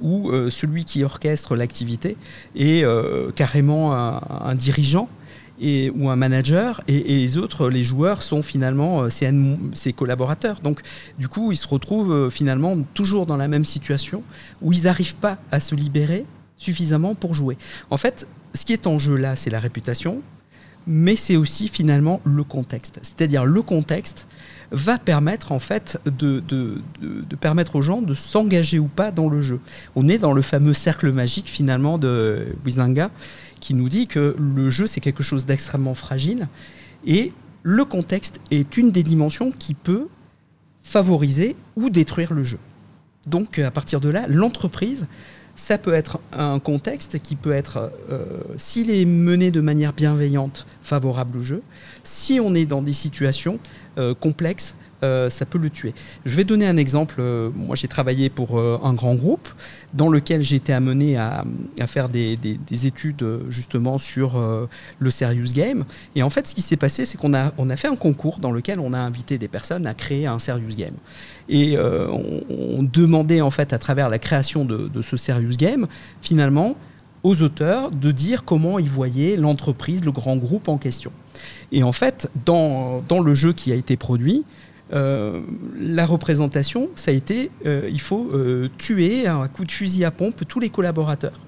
où euh, celui qui orchestre l'activité est euh, carrément un, dirigeant. Et, ou un manager, et, les autres, les joueurs, sont finalement ses, ses, collaborateurs. Donc, du coup, ils se retrouvent finalement toujours dans la même situation où ils n'arrivent pas à se libérer suffisamment pour jouer. En fait, ce qui est en jeu là, c'est la réputation, mais c'est aussi finalement le contexte. C'est-à-dire le contexte va permettre en fait de, permettre aux gens de s'engager ou pas dans le jeu. On est dans le fameux cercle magique finalement de Wizanga qui nous dit que le jeu c'est quelque chose d'extrêmement fragile et le contexte est une des dimensions qui peut favoriser ou détruire le jeu. Donc à partir de là, l'entreprise ça peut être un contexte qui peut être, euh, s'il est mené de manière bienveillante, favorable au jeu. Si on est dans des situations euh, complexes, euh, ça peut le tuer. Je vais donner un exemple. moi, j'ai travaillé pour un grand groupe dans lequel j'ai été amené à, faire des, études justement sur le serious game. Et en fait, ce qui s'est passé, c'est qu'on a, fait un concours dans lequel on a invité des personnes à créer un serious game. Et on, demandait en fait à travers la création de, ce serious game, finalement, aux auteurs de dire comment ils voyaient l'entreprise, le grand groupe en question. Et en fait, dans le jeu qui a été produit, euh, la représentation, ça a été, euh, il faut euh, tuer à coup de fusil à pompe tous les collaborateurs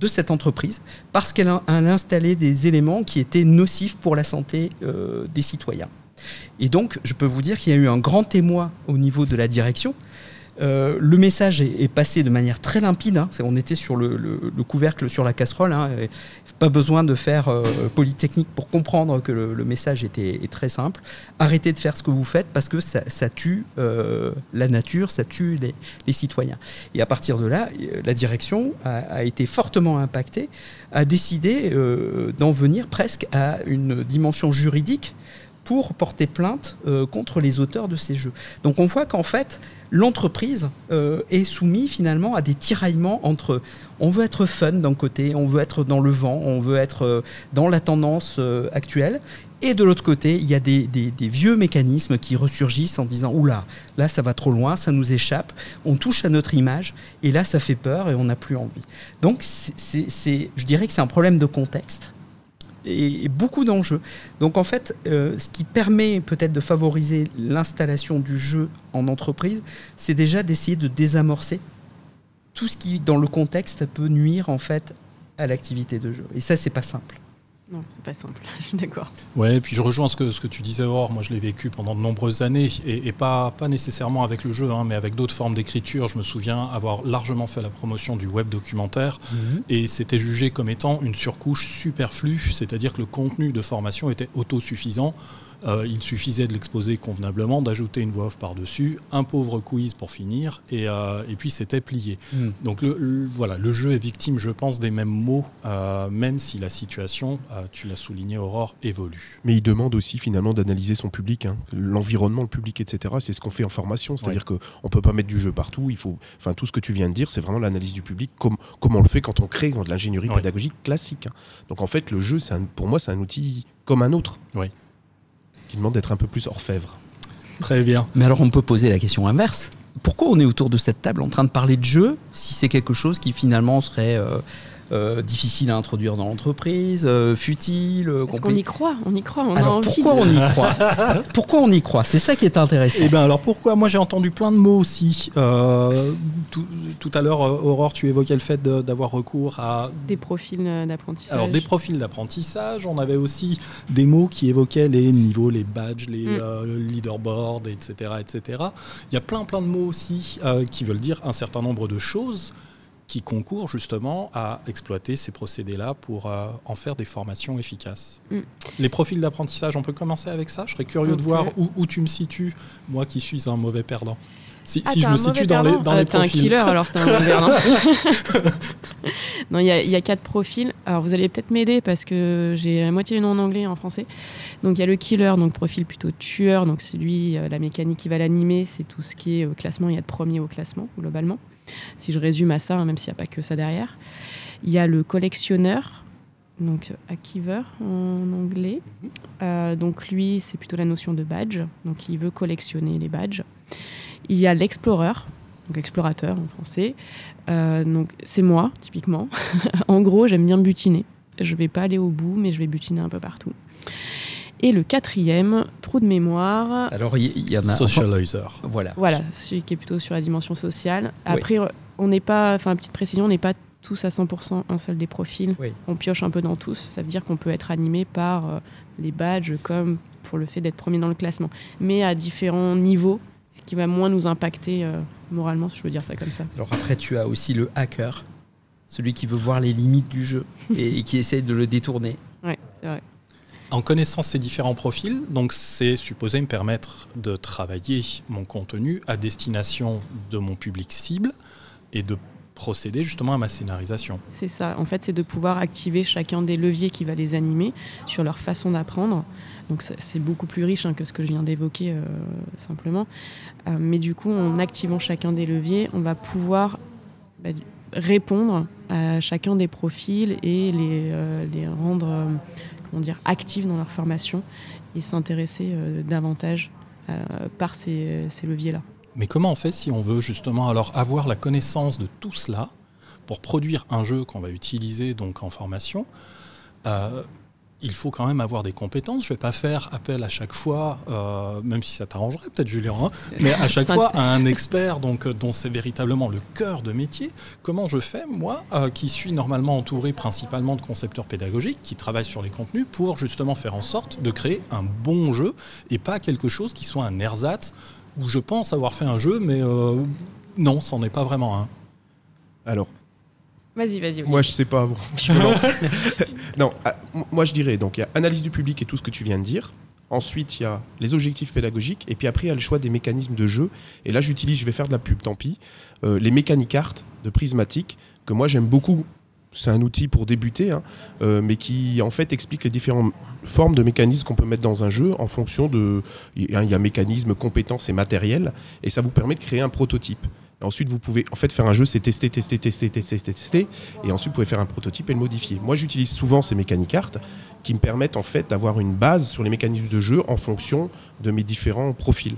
de cette entreprise parce qu'elle a, installé des éléments qui étaient nocifs pour la santé des citoyens. Et donc, je peux vous dire qu'il y a eu un grand émoi au niveau de la direction euh, le message est, passé de manière très limpide. Hein. On était sur le, couvercle sur la casserole. Hein. Pas besoin de faire euh, polytechnique pour comprendre que le, message était est très simple. Arrêtez de faire ce que vous faites parce que ça, tue euh, la nature, ça tue les, citoyens. Et à partir de là, la direction a, été fortement impactée, a décidé d'en venir presque à une dimension juridique pour porter plainte contre les auteurs de ces jeux. Donc on voit qu'en fait, l'entreprise euh, est soumise finalement à des tiraillements entre on veut être fun d'un côté, on veut être dans le vent, on veut être euh, dans la tendance euh, actuelle. Et de l'autre côté, il y a des, vieux mécanismes qui ressurgissent en disant Oula, là ça va trop loin, ça nous échappe, on touche à notre image, et là ça fait peur et on n'a plus envie. Donc je dirais que c'est un problème de contexte et, beaucoup d'enjeux. Donc en fait, euh, ce qui permet peut-être de favoriser l'installation du jeu en entreprise, c'est déjà d'essayer de désamorcer tout ce qui, dans le contexte, peut nuire en fait à l'activité de jeu. Et ça, c'est pas simple. Non, c'est pas simple, *laughs* je suis d'accord. Ouais, et puis je rejoins ce que, ce que tu disais, Aurore. Moi, je l'ai vécu pendant de nombreuses années, et, pas, pas nécessairement avec le jeu, hein, mais avec d'autres formes d'écriture. Je me souviens avoir largement fait la promotion du web documentaire, mhm. et c'était jugé comme étant une surcouche superflue, c'est-à-dire que le contenu de formation était autosuffisant. Euh, il suffisait de l'exposer convenablement, d'ajouter une voix off par-dessus, un pauvre quiz pour finir, et, euh, et puis c'était plié. Hmm. Donc le, voilà, le jeu est victime, je pense, des mêmes mots, euh, même si la situation, tu l'as souligné, Aurore, évolue. Mais il demande aussi finalement d'analyser son public, hein. l'environnement, le public, etc. C'est ce qu'on fait en formation, c'est-à-dire qu'on ne peut pas mettre du jeu partout. Il faut, enfin, tout ce que tu viens de dire, c'est vraiment l'analyse du public, comme, comme on le fait quand on crée de l'ingénierie pédagogique classique. Hein. Donc en fait, le jeu, pour moi, c'est un outil comme un autre. Oui qui demande d'être un peu plus orfèvre. Très bien. Mais alors on peut poser la question inverse. Pourquoi on est autour de cette table en train de parler de jeu si c'est quelque chose qui finalement serait euh, euh, difficile à introduire dans l'entreprise, euh, futile. euh, Parce compli- qu'on y croit, on y croit, on a Alors envie pourquoi de- on y croit *laughs* Pourquoi on y croit C'est ça qui est intéressant. Eh bien alors pourquoi Moi j'ai entendu plein de mots aussi. Euh, tout, tout à l'heure, Aurore, tu évoquais le fait de- d'avoir recours à des profils d'apprentissage. alors, des profils d'apprentissage. On avait aussi des mots qui évoquaient les niveaux, les badges, les Mm. euh, leaderboards, etc., etc. Il y a plein plein de mots aussi euh, qui veulent dire un certain nombre de choses qui concourent justement à exploiter ces procédés-là pour euh, en faire des formations efficaces. Mm. Les profils d'apprentissage, on peut commencer avec ça? Je serais curieux de voir où, où tu me situes, moi qui suis un mauvais perdant. Si, Ah, si t'es je me situe dans les, dans Ah, les T'es un profils. killer alors c'est un mauvais perdant. *laughs* *laughs* non, il y, a- il y a quatre profils. Alors vous allez peut-être m'aider parce que j'ai la moitié les noms en anglais et en français. Donc il y a le killer, donc profil plutôt tueur. Donc c'est lui, euh, la mécanique qui va l'animer, c'est tout ce qui est au classement. Il y a de premier au classement globalement. Si je résume à ça, hein, même s'il n'y a pas que ça derrière. Il y a le collectionneur, donc achiever en anglais. Euh, donc lui, c'est plutôt la notion de badge. Donc il veut collectionner les badges. Il y a l'explorer, donc explorateur en français. Euh, donc c'est moi, typiquement. *laughs* en gros, j'aime bien butiner. Je vais pas aller au bout, mais je vais butiner un peu partout. Et le quatrième, trou de mémoire. Alors il y, y en a. Socializer. Voilà. Voilà, celui qui est plutôt sur la dimension sociale. Après, on n'est pas, enfin, petite précision, on n'est pas tous à 100% un seul des profils. Oui. On pioche un peu dans tous. Ça veut dire qu'on peut être animé par euh, les badges comme pour le fait d'être premier dans le classement, mais à différents niveaux, ce qui va moins nous impacter euh, moralement, si je veux dire ça comme ça. Alors après, tu as aussi le hacker, celui qui veut voir les limites du jeu et, et qui essaye de le détourner. Ouais, c'est vrai. En connaissant ces différents profils, donc c'est supposé me permettre de travailler mon contenu à destination de mon public cible et de procéder justement à ma scénarisation. C'est ça. En fait, c'est de pouvoir activer chacun des leviers qui va les animer sur leur façon d'apprendre. Donc, c'est- beaucoup plus riche hein, que ce que je viens d'évoquer euh, simplement. Euh, mais du coup, en activant chacun des leviers, on va pouvoir bah, répondre à chacun des profils et les, euh, les rendre comment dire, actifs dans leur formation et s'intéresser euh, davantage euh, par ces, ces leviers-là. Mais comment on fait si on veut justement alors avoir la connaissance de tout cela pour produire un jeu qu'on va utiliser donc en formation euh, il faut quand même avoir des compétences. Je ne vais pas faire appel à chaque fois, euh, même si ça t'arrangerait peut-être Julien, hein, mais à chaque *laughs* Ça- fois à un expert donc, euh, dont c'est véritablement le cœur de métier. Comment je fais, moi, euh, qui suis normalement entouré principalement de concepteurs pédagogiques, qui travaillent sur les contenus, pour justement faire en sorte de créer un bon jeu et pas quelque chose qui soit un ersatz où je pense avoir fait un jeu, mais euh, non, c'en est pas vraiment un. Alors, Vas-y, vas-y. moi, je sais pas. bon, je me lance. *laughs* non, ah, moi, je dirais donc il y a analyse du public et tout ce que tu viens de dire. Ensuite, il y a les objectifs pédagogiques. Et puis après, il y a le choix des mécanismes de jeu. Et là, j'utilise, je vais faire de la pub, tant pis, euh, les mécaniques art de Prismatic, que moi, j'aime beaucoup. C'est un outil pour débuter, hein, euh, mais qui en fait explique les différentes formes de mécanismes qu'on peut mettre dans un jeu en fonction de. Il y a a mécanismes, compétences et matériel, et ça vous permet de créer un prototype. Et ensuite, vous pouvez en fait faire un jeu, c'est tester, tester, tester, tester, tester, et ensuite vous pouvez faire un prototype et le modifier. Moi, j'utilise souvent ces mécaniques art qui me permettent en fait d'avoir une base sur les mécanismes de jeu en fonction de mes différents profils.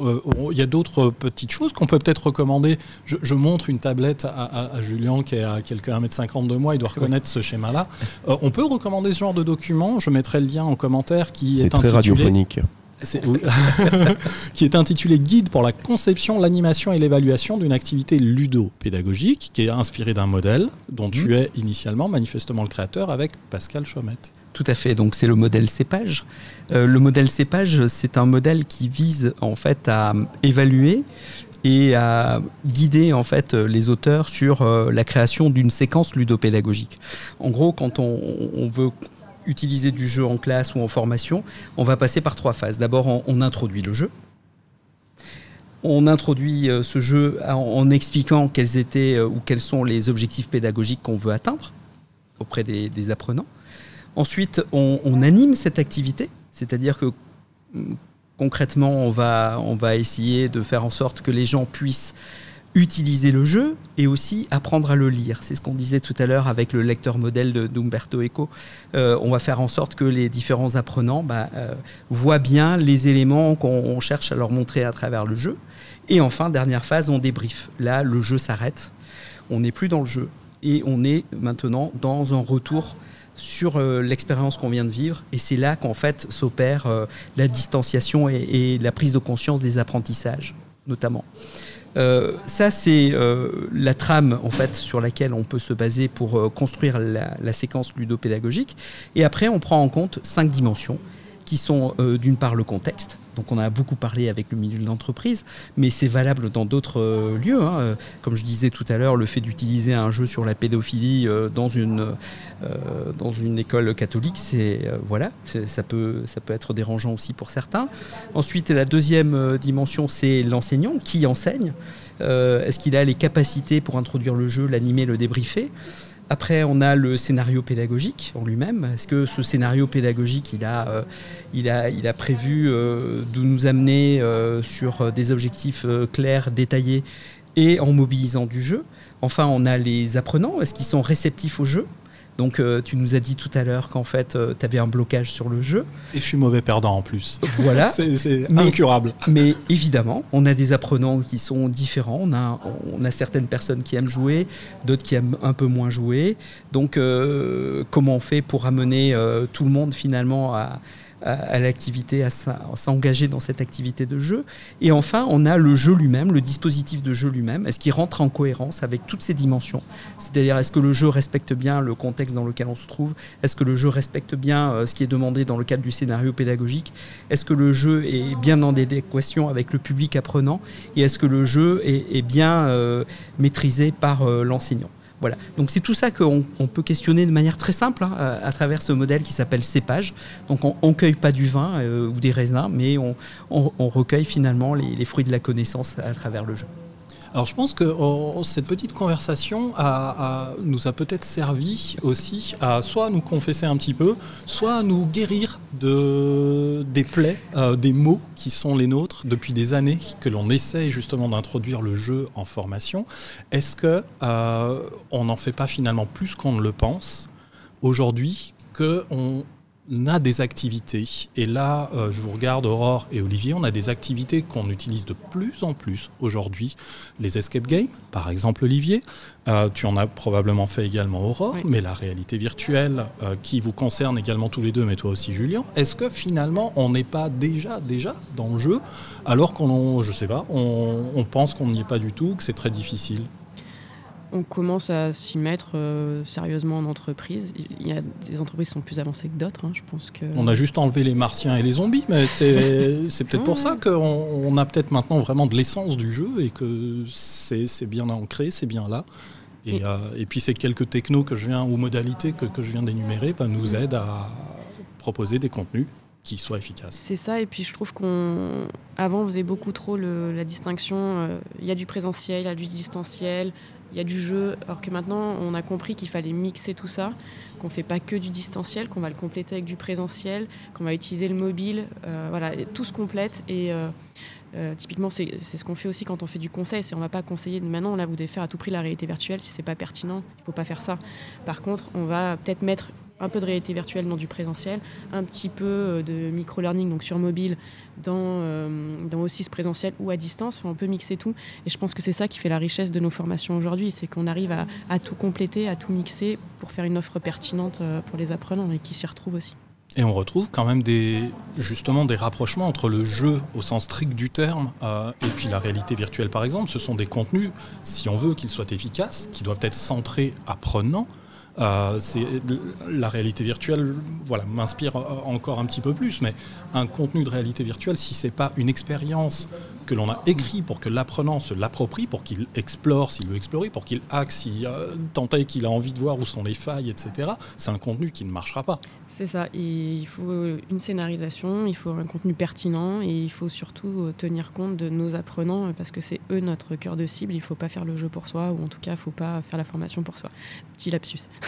Euh, Il y a d'autres petites choses qu'on peut peut-être recommander. Je, je montre une tablette à, à- à Julien qui est à quelques 1m50 de moi, il doit reconnaître ce schéma-là. Euh, on peut recommander ce genre de document, je mettrai le lien en commentaire qui est, C'est très radiophonique. Oui. *laughs* qui est intitulé Guide pour la conception, l'animation et l'évaluation d'une activité ludo-pédagogique, qui est inspiré d'un modèle dont tu es initialement manifestement le créateur avec Pascal Chaumette. Tout à fait. Donc c'est le modèle cépage. Euh, le modèle cépage, c'est un modèle qui vise en fait à évaluer et à guider en fait les auteurs sur euh, la création d'une séquence ludopédagogique. En gros, quand on, on veut utiliser du jeu en classe ou en formation, on va passer par trois phases. D'abord, on, introduit le jeu. On introduit euh, ce jeu en, expliquant quels étaient euh, ou quels sont les objectifs pédagogiques qu'on veut atteindre auprès des- des apprenants. Ensuite, on, on anime cette activité, c'est-à-dire que mm, concrètement, on va, on va essayer de faire en sorte que les gens puissent utiliser le jeu et aussi apprendre à le lire. C'est ce qu'on disait tout à l'heure avec le lecteur modèle d'Umberto Eco. Euh, on va faire en sorte que les différents apprenants bah, euh, voient bien les éléments qu'on on cherche à leur montrer à travers le jeu. Et enfin, dernière phase, on débrief. Là, le jeu s'arrête. On n'est plus dans le jeu. et on est maintenant dans un retour sur euh, l'expérience qu'on vient de vivre. Et c'est là qu'en fait s'opère la distanciation et, la prise de conscience des apprentissages, notamment. Euh, ça, c'est la trame en fait sur laquelle on peut se baser pour construire la, la, séquence ludopédagogique. Et après, on prend en compte cinq dimensions qui sont d'une part le contexte, donc on a beaucoup parlé avec le milieu de l'entreprise, mais c'est valable dans d'autres euh, lieux. Hein. Euh, comme je disais tout à l'heure, le fait d'utiliser un jeu sur la pédophilie euh, dans, une, école catholique, c'est voilà, ça peut, ça peut être dérangeant aussi pour certains. Ensuite, la deuxième dimension, c'est l'enseignant qui enseigne. Est-ce qu'il a les capacités pour introduire le jeu, l'animer, le débriefer? Après, on a le scénario pédagogique en lui-même. Est-ce que ce scénario pédagogique, il a, euh, prévu euh, de nous amener euh, sur des objectifs clairs, détaillés et en mobilisant du jeu? Enfin, on a les apprenants. Est-ce qu'ils sont réceptifs au jeu? Donc euh, tu nous as dit tout à l'heure qu'en fait euh, tu avais un blocage sur le jeu. Et je suis mauvais perdant en plus. Voilà. *laughs* c'est incurable. Mais évidemment, on a des apprenants qui sont différents. On a, on a certaines personnes qui aiment jouer, d'autres qui aiment un peu moins jouer. Donc euh, comment on fait pour amener tout le monde finalement à à, l'activité, à s'engager dans cette activité de jeu. Et enfin, on a le jeu lui-même, le dispositif de jeu lui-même. Est-ce qu'il rentre en cohérence avec toutes ces dimensions? C'est-à-dire, est-ce que le jeu respecte bien le contexte dans lequel on se trouve? Est-ce que le jeu respecte bien euh, ce qui est demandé dans le cadre du scénario pédagogique? Est-ce que le jeu est bien en adéquation avec le public apprenant? Et est-ce que le jeu est, bien euh, maîtrisé par euh, l'enseignant? Voilà. Donc c'est tout ça qu'on peut questionner de manière très simple hein, à, travers ce modèle qui s'appelle cépage. Donc on ne cueille pas du vin euh, ou des raisins, mais on, recueille finalement les, fruits de la connaissance à travers le jeu. Alors je pense que oh, cette petite conversation nous a peut-être servi aussi à soit nous confesser un petit peu, soit à nous guérir de, des plaies, euh, des mots qui sont les nôtres depuis des années, que l'on essaye justement d'introduire le jeu en formation. Est-ce que euh, on n'en fait pas finalement plus qu'on ne le pense aujourd'hui qu'on on a des activités, et là euh, je vous regarde Aurore et Olivier, on a des activités qu'on utilise de plus en plus aujourd'hui. Les escape games, par exemple Olivier, euh, tu en as probablement fait également Aurore, mais la réalité virtuelle euh, qui vous concerne également tous les deux, mais toi aussi Julien, est-ce que finalement on n'est pas déjà, déjà dans le jeu, alors qu'on, je sais pas, on pense qu'on n'y est pas du tout, que c'est très difficile? On commence à s'y mettre euh, sérieusement en entreprise. Il y a des entreprises qui sont plus avancées que d'autres, hein, je pense que... On a juste enlevé les martiens et les zombies, mais c'est *laughs* peut-être pour ça qu'on on a peut-être maintenant vraiment de l'essence du jeu et que c'est bien ancré, c'est bien là. Et, euh, et, puis ces quelques technos que je viens, ou modalités que, que je viens d'énumérer bah, nous aident à proposer des contenus qui soient efficaces. C'est ça, et puis je trouve qu'on avant on faisait beaucoup trop la distinction. Euh, il y a du présentiel, il y a du distanciel, il y a du jeu, alors que maintenant on a compris qu'il fallait mixer tout ça, qu'on ne fait pas que du distanciel, qu'on va le compléter avec du présentiel, qu'on va utiliser le mobile, euh, voilà, tout se complète. Et euh, euh, typiquement c'est ce qu'on fait aussi quand on fait du conseil, c'est on va pas conseiller. Maintenant là vous devez faire à tout prix la réalité virtuelle si c'est pas pertinent, il faut pas faire ça. Par contre on va peut-être mettre un peu de réalité virtuelle dans du présentiel, un petit peu euh, de micro-learning, donc sur mobile, dans, euh, aussi ce présentiel ou à distance. on peut mixer tout. Et je pense que c'est ça qui fait la richesse de nos formations aujourd'hui, c'est qu'on arrive à, tout compléter, à tout mixer pour faire une offre pertinente euh, pour les apprenants et qui s'y retrouvent aussi. Et on retrouve quand même justement des rapprochements entre le jeu au sens strict du terme et puis la réalité virtuelle par exemple. Ce sont des contenus, si on veut qu'ils soient efficaces, qui doivent être centrés apprenants, euh, la réalité virtuelle voilà, m'inspire encore un petit peu plus, mais un contenu de réalité virtuelle, si ce n'est pas une expérience que l'on a écrit pour que l'apprenant se l'approprie, pour qu'il explore s'il veut explorer, pour qu'il hack si euh, tant est qu'il a envie de voir où sont les failles, etc., c'est un contenu qui ne marchera pas. C'est ça, il faut une scénarisation, il faut un contenu pertinent et il faut surtout euh, tenir compte de nos apprenants parce que c'est eux notre cœur de cible, il ne faut pas faire le jeu pour soi ou en tout cas il ne faut pas faire la formation pour soi. Petit lapsus. *laughs*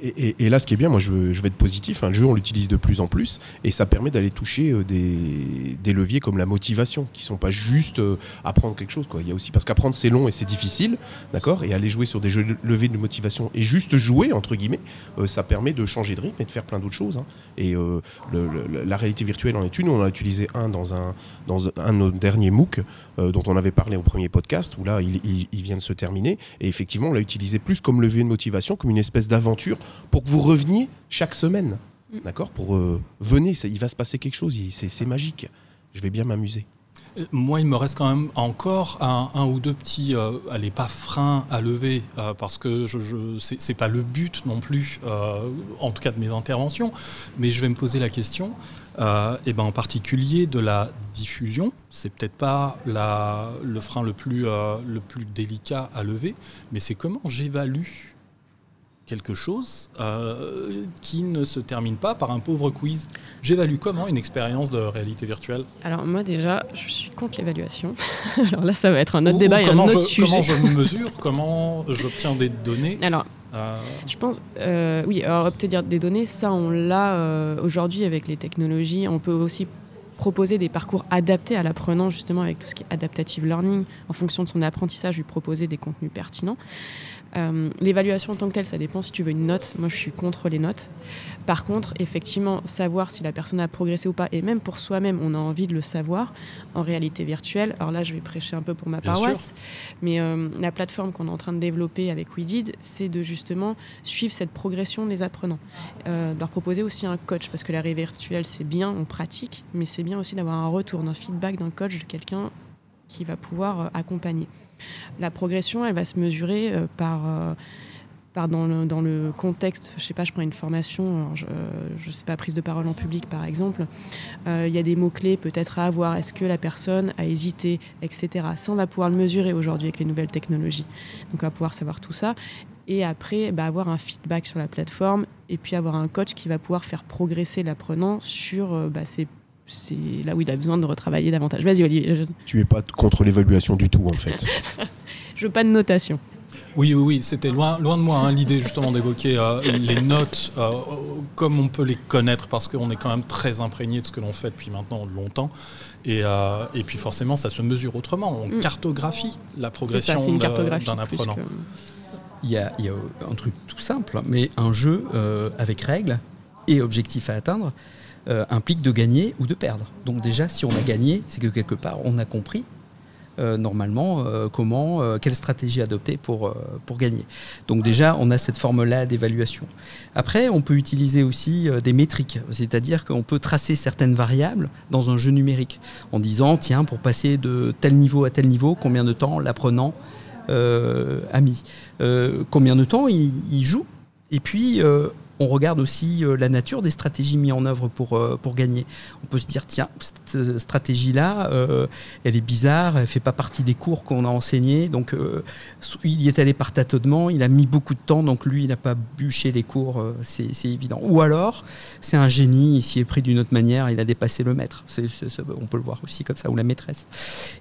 Et, là, ce qui est bien, moi, je, vais être positif. Un le jeu, on l'utilise de plus en plus, et ça permet d'aller toucher euh, des, leviers comme la motivation, qui sont pas juste euh, apprendre quelque chose. Quoi. Il y a aussi parce qu'apprendre c'est long et c'est difficile, d'accord. Et aller jouer sur des jeux leviers de motivation et juste jouer entre guillemets, euh, ça permet de changer de rythme et de faire plein d'autres choses. Hein. Et la réalité virtuelle en est une. On a utilisé un dans un dans de nos derniers MOOC dont on avait parlé au premier podcast, où là, il, il vient de se terminer. Et effectivement, on l'a utilisé plus comme levier de motivation, comme une espèce d'aventure pour que vous reveniez chaque semaine. Mm. D'accord Pour euh, venez, il va se passer quelque chose, c'est magique. Je vais bien m'amuser. Euh, moi, il me reste quand même encore un, ou deux petits, euh, allez, pas freins à lever, parce que je, je c'est pas le but non plus, en tout cas de mes interventions, mais je vais me poser la question, et ben en particulier de la diffusion. C'est peut-être pas la, le frein le plus, le plus délicat à lever, mais c'est comment j'évalue quelque chose euh, qui ne se termine pas par un pauvre quiz. J'évalue comment une expérience de réalité virtuelle Alors moi déjà, je suis contre l'évaluation. *laughs* Alors là, ça va être un autre débat et un autre sujet. Comment je *laughs* mesure Comment j'obtiens des données Alors, euh, je pense, euh, oui, alors obtenir des données, ça on l'a aujourd'hui avec les technologies. On peut aussi proposer des parcours adaptés à l'apprenant, justement avec tout ce qui est adaptative learning, en fonction de son apprentissage, lui proposer des contenus pertinents. Euh, l'évaluation en tant que telle, ça dépend si tu veux une note. Moi, je suis contre les notes. Par contre, effectivement, savoir si la personne a progressé ou pas, et même pour soi-même, on a envie de le savoir en réalité virtuelle. Alors là, je vais prêcher un peu pour ma paroisse, mais euh, la plateforme qu'on est en train de développer avec WeDid, c'est de justement suivre cette progression des apprenants. Euh, leur proposer aussi un coach, parce que la réalité virtuelle, c'est bien, on pratique, mais c'est bien aussi d'avoir un retour, un feedback d'un coach, de quelqu'un qui va pouvoir accompagner. La progression, elle va se mesurer euh, par euh, par dans, le, dans le, contexte, je sais pas, je prends une formation, je, ne sais pas, prise de parole en public par exemple, euh, il y a des mots-clés peut-être à avoir, est-ce que la personne a hésité, etc. Ça, on va pouvoir le mesurer aujourd'hui avec les nouvelles technologies. Donc on va pouvoir savoir tout ça. Et après, bah, avoir un feedback sur la plateforme et puis avoir un coach qui va pouvoir faire progresser l'apprenant sur bah, ses c'est là où il a besoin de retravailler davantage. Vas-y, Olivier. Tu es pas contre l'évaluation du tout, en fait. *laughs* je veux pas de notation. Oui, oui, oui, c'était loin, loin de moi hein, l'idée justement d'évoquer euh, les notes euh, comme on peut les connaître parce qu'on est quand même très imprégné de ce que l'on fait depuis maintenant longtemps. Et, euh, et, puis forcément, ça se mesure autrement. On mm. cartographie la progression d'un apprenant. Il, y a, il y, a, un truc tout simple, mais un jeu avec règles et objectifs à atteindre, euh, implique de gagner ou de perdre. Donc déjà, si on a gagné, c'est que quelque part, on a compris euh, normalement euh, comment, quelle stratégie adopter pour, pour gagner. Donc déjà, on a cette forme-là d'évaluation. Après, on peut utiliser aussi des métriques, c'est-à-dire qu'on peut tracer certaines variables dans un jeu numérique en disant, tiens, pour passer de tel niveau à tel niveau, combien de temps l'apprenant a mis, combien de temps il, il joue, et puis on regarde aussi euh, la nature des stratégies mises en œuvre pour, euh, gagner. On peut se dire, tiens, cette stratégie-là, euh, elle est bizarre, elle ne fait pas partie des cours qu'on a enseignés, donc il y est allé par tâtonnement, il a mis beaucoup de temps, donc lui, il n'a pas bûché les cours, c'est évident. Ou alors, c'est un génie, il s'y est pris d'une autre manière, il a dépassé le maître. on peut le voir aussi comme ça, ou la maîtresse.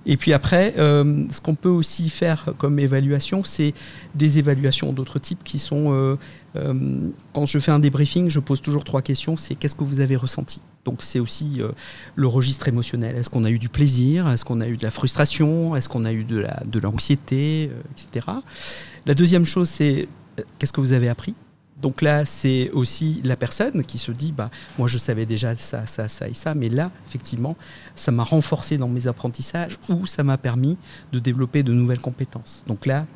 Et puis après, ce qu'on peut aussi faire comme évaluation, c'est des évaluations d'autres types qui sont euh, quand je fais un débriefing, je pose toujours trois questions. C'est qu'est-ce que vous avez ressenti? Donc c'est aussi euh, le registre émotionnel. Est-ce qu'on a eu du plaisir? Est-ce qu'on a eu de la frustration? Est-ce qu'on a eu de l'anxiété? La, de Etc. La deuxième chose, c'est euh, qu'est-ce que vous avez appris? Donc là, c'est aussi la personne qui se dit, bah, moi je savais déjà ça, ça, ça et ça, mais là, effectivement, ça m'a renforcé dans mes apprentissages ou ça m'a permis de développer de nouvelles compétences. Donc là,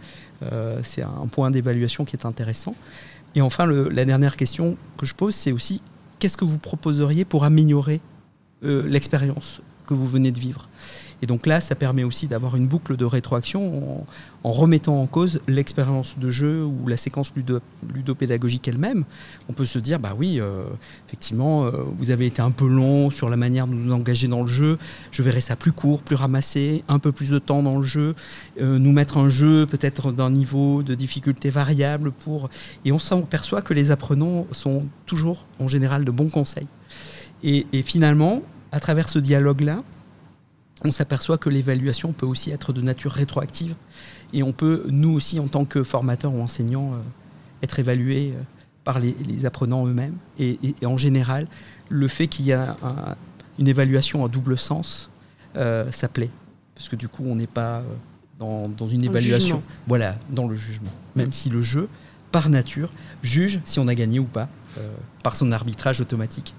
c'est un point d'évaluation qui est intéressant. Et enfin, la dernière question que je pose, c'est aussi qu'est-ce que vous proposeriez pour améliorer euh, l'expérience que vous venez de vivre? Et donc là, ça permet aussi d'avoir une boucle de rétroaction en, remettant en cause l'expérience de jeu ou la séquence ludo, ludopédagogique elle-même. On peut se dire, bah oui, euh, effectivement, euh, vous avez été un peu long sur la manière de nous engager dans le jeu. Je verrai ça plus court, plus ramassé, un peu plus de temps dans le jeu, euh, nous mettre un jeu peut-être d'un niveau de difficulté variable pour. Et on s'aperçoit que les apprenants sont toujours en général de bons conseils. et finalement, à travers ce dialogue-là, on s'aperçoit que l'évaluation peut aussi être de nature rétroactive et on peut, nous aussi, en tant que formateurs ou enseignants, euh, être évalués par les, apprenants eux-mêmes. Et, en général, le fait qu'il y a une évaluation à double sens, euh, ça plaît. Parce que du coup, on n'est pas dans, une évaluation. Voilà, dans le jugement. Même si le jeu, par nature, juge si on a gagné ou pas, par son arbitrage automatique.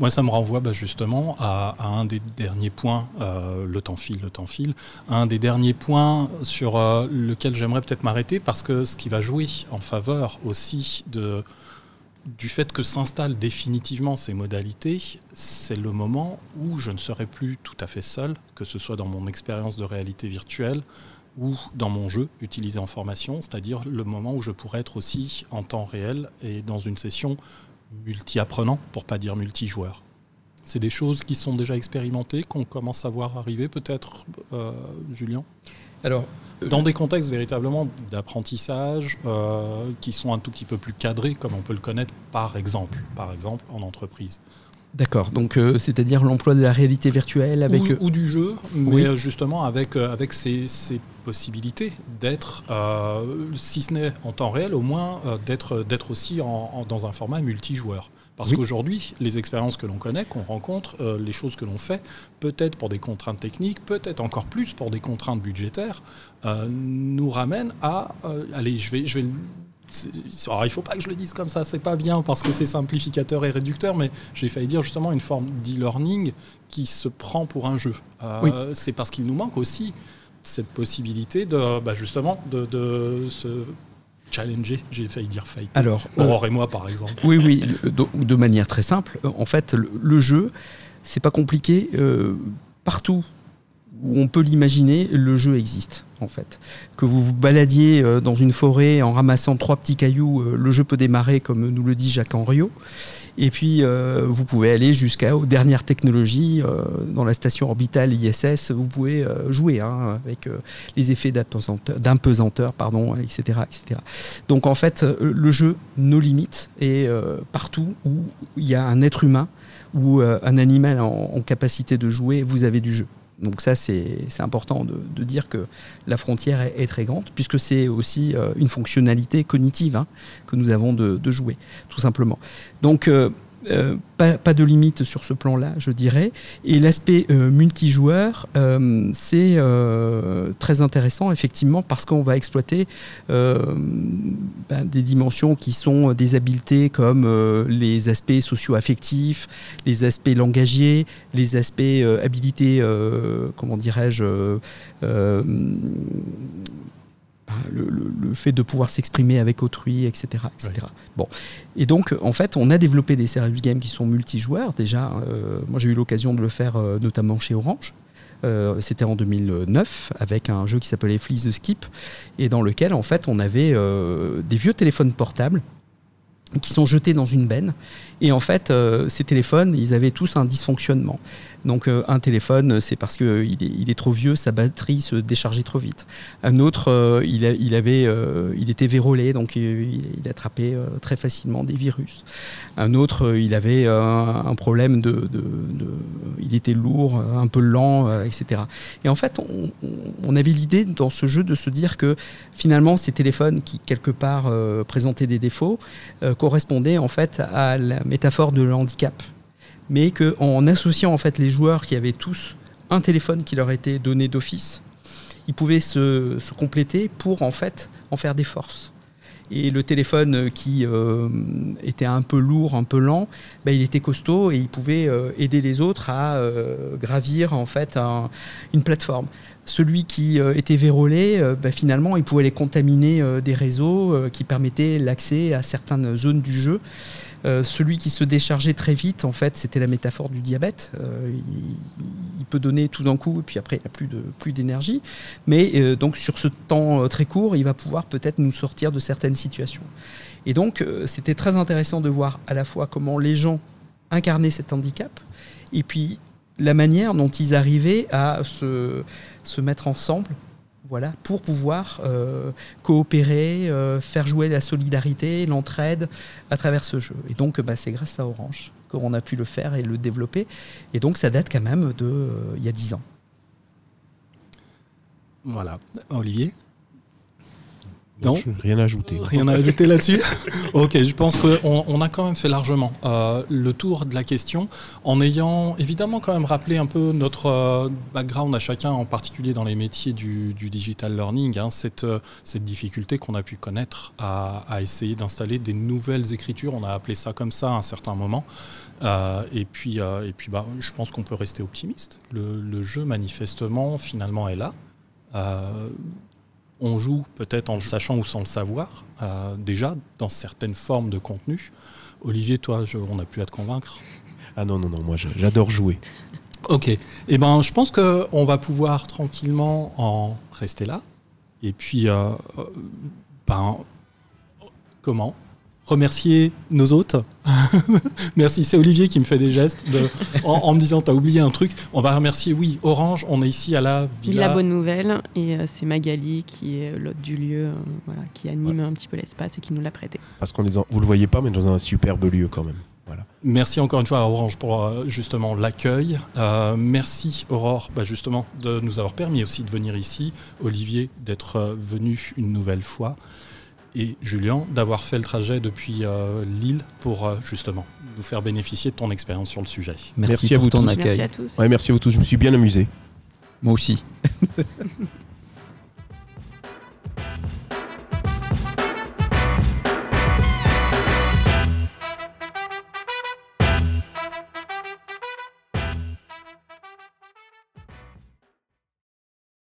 Moi, ça me renvoie bah, justement à, un des derniers points, euh, le temps file, le temps file, un des derniers points sur euh, lequel j'aimerais peut-être m'arrêter, parce que ce qui va jouer en faveur aussi du fait que s'installent définitivement ces modalités, c'est le moment où je ne serai plus tout à fait seul, que ce soit dans mon expérience de réalité virtuelle ou dans mon jeu utilisé en formation, c'est-à-dire le moment où je pourrais être aussi en temps réel et dans une session multi-apprenant, pour pas dire multi-joueur. C'est des choses qui sont déjà expérimentées, qu'on commence à voir arriver peut-être, euh, Julien? Alors, euh, dans des contextes véritablement d'apprentissage euh, qui sont un tout petit peu plus cadrés, comme on peut le connaître par exemple, par exemple en entreprise. D'accord, donc c'est-à-dire l'emploi de la réalité virtuelle avec... Ou, du jeu, mais justement avec, avec ces, possibilités d'être, si ce n'est en temps réel, au moins d'être, d'être aussi dans un format multijoueur. Parce qu'aujourd'hui, les expériences que l'on connaît, qu'on rencontre, les choses que l'on fait, peut-être pour des contraintes techniques, peut-être encore plus pour des contraintes budgétaires, nous ramènent à... allez, je vais, je vais alors, il faut pas que je le dise comme ça, c'est pas bien parce que c'est simplificateur et réducteur, mais j'ai failli dire justement une forme d'e-learning qui se prend pour un jeu. Euh, c'est parce qu'il nous manque aussi cette possibilité de bah, justement de, se challenger, j'ai failli dire fight. Alors, Aurore et moi par exemple. Oui, oui, de, de manière très simple. En fait, le, jeu, c'est pas compliqué. Euh, partout on peut l'imaginer, le jeu existe en fait. Que vous vous baladiez euh, dans une forêt en ramassant trois petits cailloux, euh, le jeu peut démarrer comme nous le dit Jacques Henriot. Et puis euh, vous pouvez aller jusqu'aux dernières technologies. dans la station orbitale ISS, vous pouvez jouer hein, avec les effets d'impesanteur, pardon, etc., etc. Donc en fait, le jeu nos limites et partout où il y a un être humain ou un animal en capacité de jouer, vous avez du jeu. Donc ça, c'est important de, dire que la frontière est, très grande, puisque c'est aussi euh, une fonctionnalité cognitive hein, que nous avons de, jouer, tout simplement. Donc euh, pas, de limite sur ce plan-là, je dirais. Et l'aspect euh, multijoueur, euh, c'est très intéressant, effectivement, parce qu'on va exploiter ben, des dimensions qui sont des habiletés comme les aspects socio-affectifs, les aspects langagiers, les aspects habilités, comment dirais-je, le, fait de pouvoir s'exprimer avec autrui, etc. etc. Bon. Et donc, en fait, on a développé des service games qui sont multijoueurs. Déjà, euh, moi j'ai eu l'occasion de le faire euh, notamment chez Orange. Euh, c'était en 2009 avec un jeu qui s'appelait Fleece the Skip et dans lequel en fait on avait des vieux téléphones portables qui sont jetés dans une benne et en fait ces téléphones ils avaient tous un dysfonctionnement donc euh, un téléphone, c'est parce qu'il euh, est, il est trop vieux, sa batterie se déchargeait trop vite. Un autre, euh, il, avait, il était vérolé, donc il, attrapait très facilement des virus. Un autre, il avait un, problème de, Il était lourd, un peu lent, etc. Et en fait, on, avait l'idée dans ce jeu de se dire que finalement, ces téléphones qui, quelque part, présentaient des défauts, correspondaient en fait à la métaphore de handicap mais qu'en associant en fait les joueurs qui avaient tous un téléphone qui leur était donné d'office, ils pouvaient se, compléter pour en fait en faire des forces. Et le téléphone qui euh, était un peu lourd, un peu lent, bah, il était costaud et il pouvait euh, aider les autres à euh, gravir en fait une plateforme. Celui qui était vérolé, bah, finalement, il pouvait les contaminer des réseaux qui permettaient l'accès à certaines zones du jeu. Euh, celui qui se déchargeait très vite, en fait, c'était la métaphore du diabète. Euh, il, peut donner tout d'un coup, et puis après, il n'a plus, plus d'énergie. Mais euh, donc, sur ce temps très court, il va pouvoir peut-être nous sortir de certaines situations. Et donc, c'était très intéressant de voir à la fois comment les gens incarnaient cet handicap, et puis la manière dont ils arrivaient à se, mettre ensemble voilà, pour pouvoir euh, coopérer, euh, faire jouer la solidarité, l'entraide à travers ce jeu. Et donc, bah, c'est grâce à Orange qu'on a pu le faire et le développer. Et donc, ça date quand même de euh, y a dix ans. Voilà. Olivier? Non. Je- Rien à ajouter. Rien à ajouter là-dessus? Ok, je pense qu'on on a quand même fait largement euh, le tour de la question en ayant évidemment quand même rappelé un peu notre euh, background à chacun, en particulier dans les métiers du, du digital learning, hein, cette, euh, cette difficulté qu'on a pu connaître à, à essayer d'installer des nouvelles écritures. On a appelé ça comme ça à un certain moment. Euh, et puis, euh, et puis bah, je pense qu'on peut rester optimiste. Le, le jeu, manifestement, finalement, est là. Euh, on joue peut-être en le sachant ou sans le savoir, euh, déjà dans certaines formes de contenu. Olivier, toi, je- on a pu à te convaincre. Ah non, non, non, moi j'adore jouer. Ok. Eh ben, je pense qu'on va pouvoir tranquillement en rester là. Et puis, euh, euh, ben, comment Remercier nos hôtes. *laughs* Merci, c'est Olivier qui me fait des gestes de- en, en me disant T'as oublié un truc. On va remercier, oui, Orange. On est ici à la Villa Bonne Nouvelle, et euh, c'est Magali qui est l'hôte du lieu, euh, voilà, qui anime un petit peu l'espace et qui nous l'a prêté. Parce qu'on est dans, vous le voyez pas, mais dans un superbe lieu quand même. Voilà. Merci encore une fois à Orange pour euh, justement l'accueil. Euh, merci Aurore bah, justement de nous avoir permis aussi de venir ici. Olivier d'être euh, venu une nouvelle fois et Julien d'avoir fait le trajet depuis euh, Lille pour euh, justement nous faire bénéficier de ton expérience sur le sujet. Merci, à vous ton tous. accueil. Merci à tous. Ouais, merci à vous tous, je me suis bien amusé. Moi aussi. *laughs*